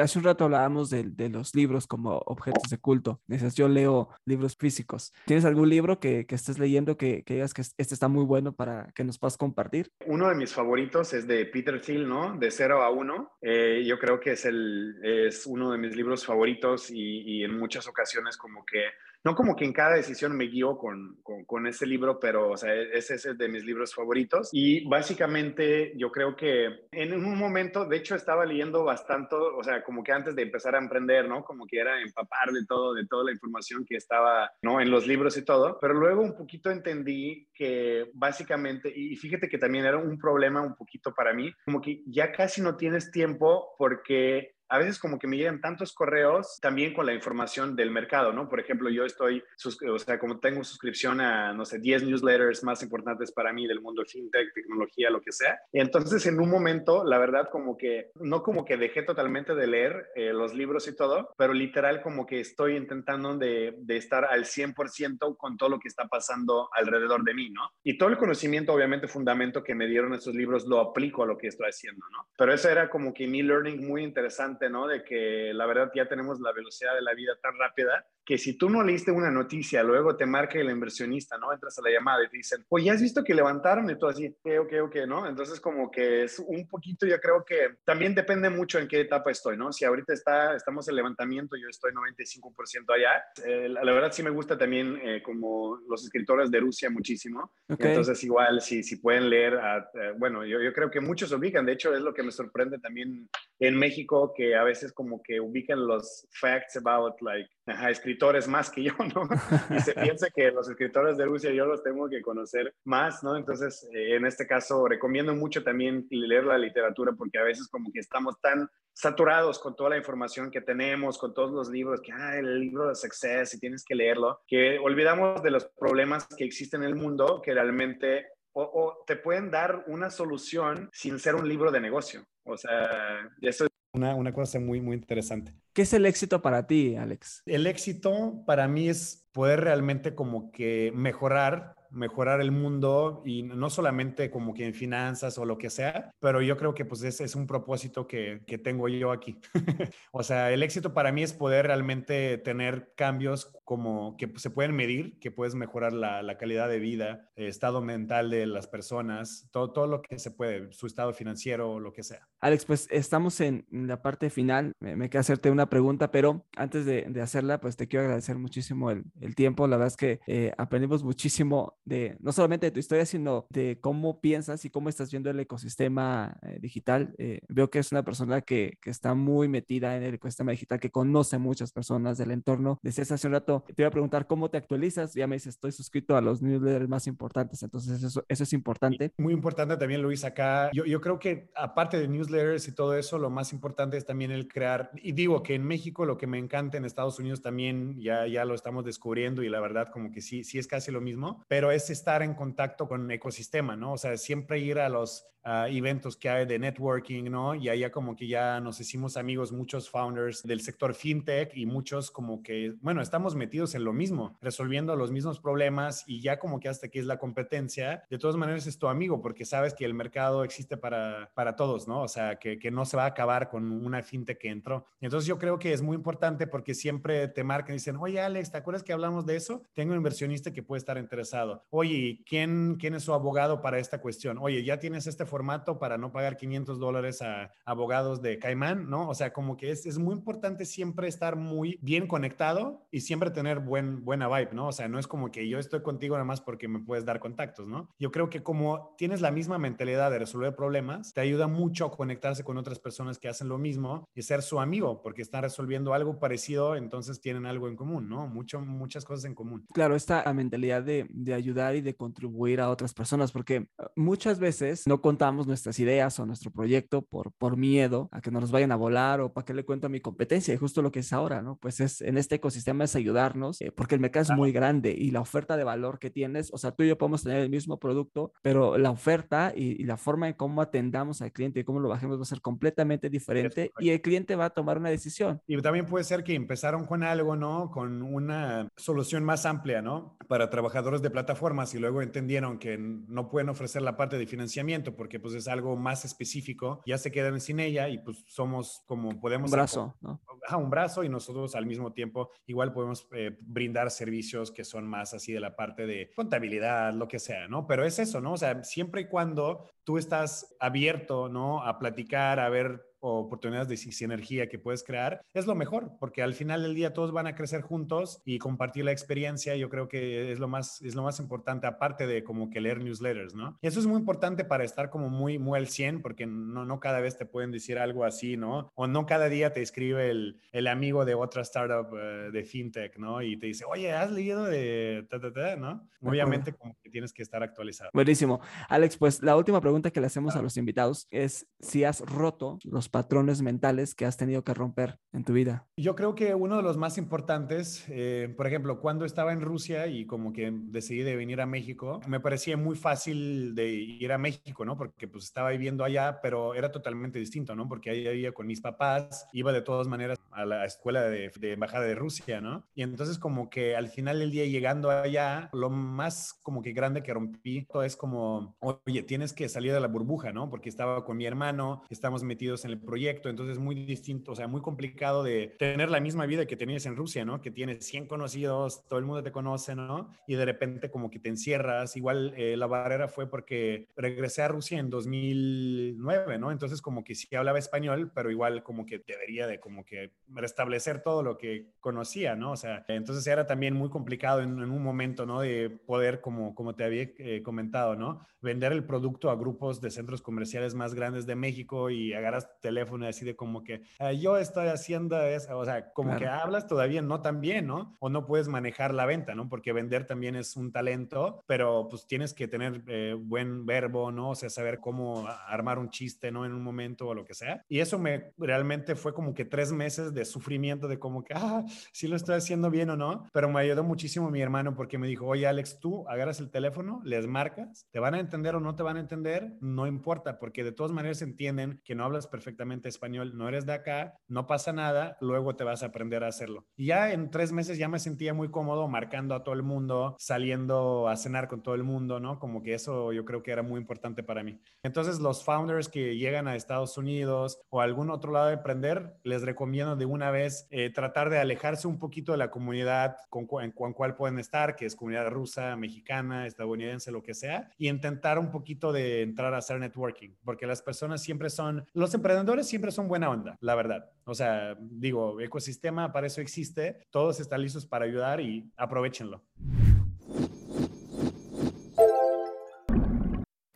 Speaker 2: Hace un rato hablaba de, los libros como objetos de culto. Dices, yo leo libros físicos. ¿Tienes algún libro que, que estés leyendo que, que, digas que este está muy bueno para que nos puedas compartir?
Speaker 1: Uno de mis favoritos es de Peter Thiel, ¿no? De 0 a 1. Eh, yo creo que es, el, es uno de mis libros favoritos y, y en muchas ocasiones como que no como que en cada decisión me guío con, con, ese libro, pero o sea, ese es de mis libros favoritos. Y básicamente yo creo que en un momento, de hecho estaba leyendo bastante, o sea, como que antes de empezar a emprender, ¿no? Como que era empapar de todo, de toda la información que estaba, ¿no? En los libros y todo. Pero luego un poquito entendí que básicamente, y fíjate que también era un problema un poquito para mí, como que ya casi no tienes tiempo porque a veces como que me llegan tantos correos también con la información del mercado, ¿no? Por ejemplo, yo estoy, o sea, como tengo suscripción a, no sé, 10 newsletters más importantes para mí del mundo fintech, tecnología, lo que sea. Entonces, en un momento, la verdad, como que, no como que dejé totalmente de leer eh, los libros y todo, pero literal como que estoy intentando de, de estar al 100% con todo lo que está pasando alrededor de mí, ¿no? Y todo el conocimiento, obviamente, fundamento que me dieron esos libros, lo aplico a lo que estoy haciendo, ¿no? Pero eso era como que mi learning muy interesante ¿no? De que la verdad ya tenemos la velocidad de la vida tan rápida que si tú no leíste una noticia, luego te marca el inversionista, ¿no? Entras a la llamada y te dicen, ya has visto que levantaron y tú así, ok, ok, ok, ¿no? Entonces como que es un poquito, yo creo que también depende mucho en qué etapa estoy, ¿no? Si ahorita está, estamos en levantamiento, yo estoy 95% allá. Eh, la, verdad sí me gusta también eh, como los escritores de Rusia muchísimo. Entonces igual si, si pueden leer, eh, bueno, yo, yo creo que muchos ubican, de hecho es lo que me sorprende también en México, que a veces como que ubican los facts about like escritores más que yo, [laughs] ¿no? Y se [laughs] piensa que los escritores de Rusia yo los tengo que conocer más, ¿no? Entonces, eh, en este caso, recomiendo mucho también leer la literatura porque a veces como que estamos tan saturados con toda la información que tenemos, con todos los libros, que, ah, el libro de Success y tienes que leerlo, que olvidamos de los problemas que existen en el mundo que realmente o, te pueden dar una solución sin ser un libro de negocio. O sea, eso es
Speaker 3: una, una cosa muy, muy interesante.
Speaker 2: ¿Qué es el éxito para ti, Alex?
Speaker 3: El éxito para mí es poder realmente como que mejorar mejorar el mundo y no solamente como que en finanzas o lo que sea, pero yo creo que pues ese es un propósito que, que tengo yo aquí. [laughs] o sea, el éxito para mí es poder realmente tener cambios como que se pueden medir, que puedes mejorar la, la calidad de vida, el estado mental de las personas, todo, todo lo que se puede, su estado financiero, lo que sea.
Speaker 2: Alex, pues estamos en la parte final, me, me queda hacerte una pregunta, pero antes de, de, hacerla, pues te quiero agradecer muchísimo el, el tiempo, la verdad es que eh, aprendimos muchísimo de no solamente de tu historia, sino de cómo piensas y cómo estás viendo el ecosistema eh, digital. Eh, veo que es una persona que, que, está muy metida en el ecosistema digital, que conoce muchas personas del entorno. Desde hace un rato te iba a preguntar cómo te actualizas. Ya me dices, estoy suscrito a los newsletters más importantes, entonces eso, eso es importante.
Speaker 3: Muy importante también, Luis, acá. Yo, yo creo que aparte de newsletters y todo eso, lo más importante es también el crear, y digo que en México lo que me encanta en Estados Unidos también ya, ya lo estamos descubriendo y la verdad como que sí, sí es casi lo mismo, pero
Speaker 1: es estar en contacto con el ecosistema, ¿no? O sea, siempre ir a los eventos que hay de networking, ¿no? Y allá como que ya nos hicimos amigos muchos founders del sector fintech y muchos como que, bueno, estamos metidos en lo mismo, resolviendo los mismos problemas y ya como que hasta que es la competencia, de todas maneras es tu amigo porque sabes que el mercado existe para, para todos, ¿no? O sea, que, que no se va a acabar con una fintech que entró. Entonces yo creo que es muy importante porque siempre te marcan y dicen, oye Alex, ¿te acuerdas que hablamos de eso? Tengo un inversionista que puede estar interesado. Oye, ¿quién, es su abogado para esta cuestión? Oye, ya tienes este formato para no pagar 500 dólares a abogados de Caimán, ¿no? O sea, como que es, muy importante siempre estar muy bien conectado y siempre tener buen, buena vibe, ¿no? O sea, no es como que yo estoy contigo nada más porque me puedes dar contactos, ¿no? Yo creo que como tienes la misma mentalidad de resolver problemas, te ayuda mucho a conectarse con otras personas que hacen lo mismo y ser su amigo, porque están resolviendo algo parecido, entonces tienen algo en común, ¿no? Muchas cosas en común.
Speaker 2: Claro, esta mentalidad de, de ayudar y de contribuir a otras personas, porque muchas veces no contamos nuestras ideas o nuestro proyecto por, por miedo a que nos vayan a volar o para qué le cuento a mi competencia. Y justo lo que es ahora, ¿no? Pues es en este ecosistema es ayudarnos, eh, porque el mercado es muy grande y la oferta de valor que tienes, o sea, tú y yo podemos tener el mismo producto, pero la oferta y, y la forma en cómo atendamos al cliente y cómo lo bajemos va a ser completamente diferente y el cliente va a tomar una decisión.
Speaker 1: Y también puede ser que empezaron con algo, ¿no? Con una solución más amplia, ¿no? Para trabajadores de plataformas y luego entendieron que no pueden ofrecer la parte de financiamiento porque pues es algo más específico, ya se quedan sin ella y pues somos como podemos...
Speaker 2: Un brazo, ¿no?
Speaker 1: un brazo y nosotros al mismo tiempo igual podemos eh, brindar servicios que son más así de la parte de contabilidad, lo que sea, ¿no? Pero es eso, ¿no? O sea, siempre y cuando tú estás abierto, ¿no? A platicar, a ver oportunidades de sinergia que puedes crear, es lo mejor, porque al final del día todos van a crecer juntos y compartir la experiencia, yo creo que es lo más, es lo más importante, aparte de como que leer newsletters, ¿no? Y eso es muy importante para estar como muy, muy al 100, porque no, no cada vez te pueden decir algo así, ¿no? O no cada día te escribe el, el amigo de otra startup uh, de fintech, ¿no? Y te dice, oye, ¿has leído de ta, ta, ta, ¿no? Obviamente como que tienes que estar actualizado.
Speaker 2: Buenísimo. Alex, pues la última pregunta que le hacemos a los invitados es si has roto los patrones mentales que has tenido que romper en tu vida?
Speaker 1: Yo creo que uno de los más importantes, eh, por ejemplo, cuando estaba en Rusia y como que decidí de venir a México, me parecía muy fácil de ir a México, ¿no? Porque pues estaba viviendo allá, pero era totalmente distinto, ¿no? Porque ahí vivía con mis papás, iba de todas maneras a la escuela de, de embajada de Rusia, ¿no? Y entonces como que al final del día llegando allá, lo más como que grande que rompí es como, oye, tienes que salir de la burbuja, ¿no? Porque estaba con mi hermano, estamos metidos en el proyecto, entonces es muy distinto, o sea, muy complicado de tener la misma vida que tenías en Rusia, ¿no? Que tienes 100 conocidos, todo el mundo te conoce, ¿no? Y de repente como que te encierras. Igual eh, la barrera fue porque regresé a Rusia en 2009, ¿no? Entonces como que sí hablaba español, pero igual como que debería de como que restablecer todo lo que conocía, ¿no? O sea, entonces era también muy complicado en, en un momento, ¿no? De poder, como, como te había eh, comentado, ¿no? Vender el producto a grupos de centros comerciales más grandes de México y agarras teléfono así de como que ah, yo estoy haciendo eso, o sea, como que hablas todavía no tan bien, ¿no? O no puedes manejar la venta, ¿no? Porque vender también es un talento, pero pues tienes que tener eh, buen verbo, ¿no? O sea, saber cómo armar un chiste, ¿no? En un momento o lo que sea. Y eso me realmente fue como que tres meses de sufrimiento de como que, ah, si lo estoy haciendo bien o no, pero me ayudó muchísimo mi hermano porque me dijo, oye Alex, tú agarras el teléfono, les marcas, te van a entender o no te van a entender, no importa, porque de todas maneras entienden que no hablas perfectamente español, no eres de acá, no pasa nada, luego te vas a aprender a hacerlo. Y ya en tres meses ya me sentía muy cómodo marcando a todo el mundo, saliendo a cenar con todo el mundo, ¿no? Como que eso yo creo que era muy importante para mí. Entonces los founders que llegan a Estados Unidos o a algún otro lado de emprender, les recomiendo de una vez eh, tratar de alejarse un poquito de la comunidad con, con, con cual pueden estar, que es comunidad rusa, mexicana, estadounidense, lo que sea, y intentar un poquito de entrar a hacer networking, porque las personas siempre son, los siempre son buena onda, la verdad. O sea, digo, ecosistema para eso existe, todos están listos para ayudar y aprovechenlo.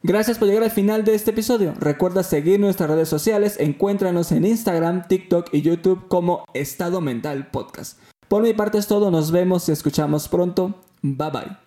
Speaker 2: Gracias por llegar al final de este episodio. Recuerda seguir nuestras redes sociales, encuéntranos en Instagram, TikTok y YouTube como Estado Mental Podcast. Por mi parte es todo, nos vemos y escuchamos pronto. Bye bye.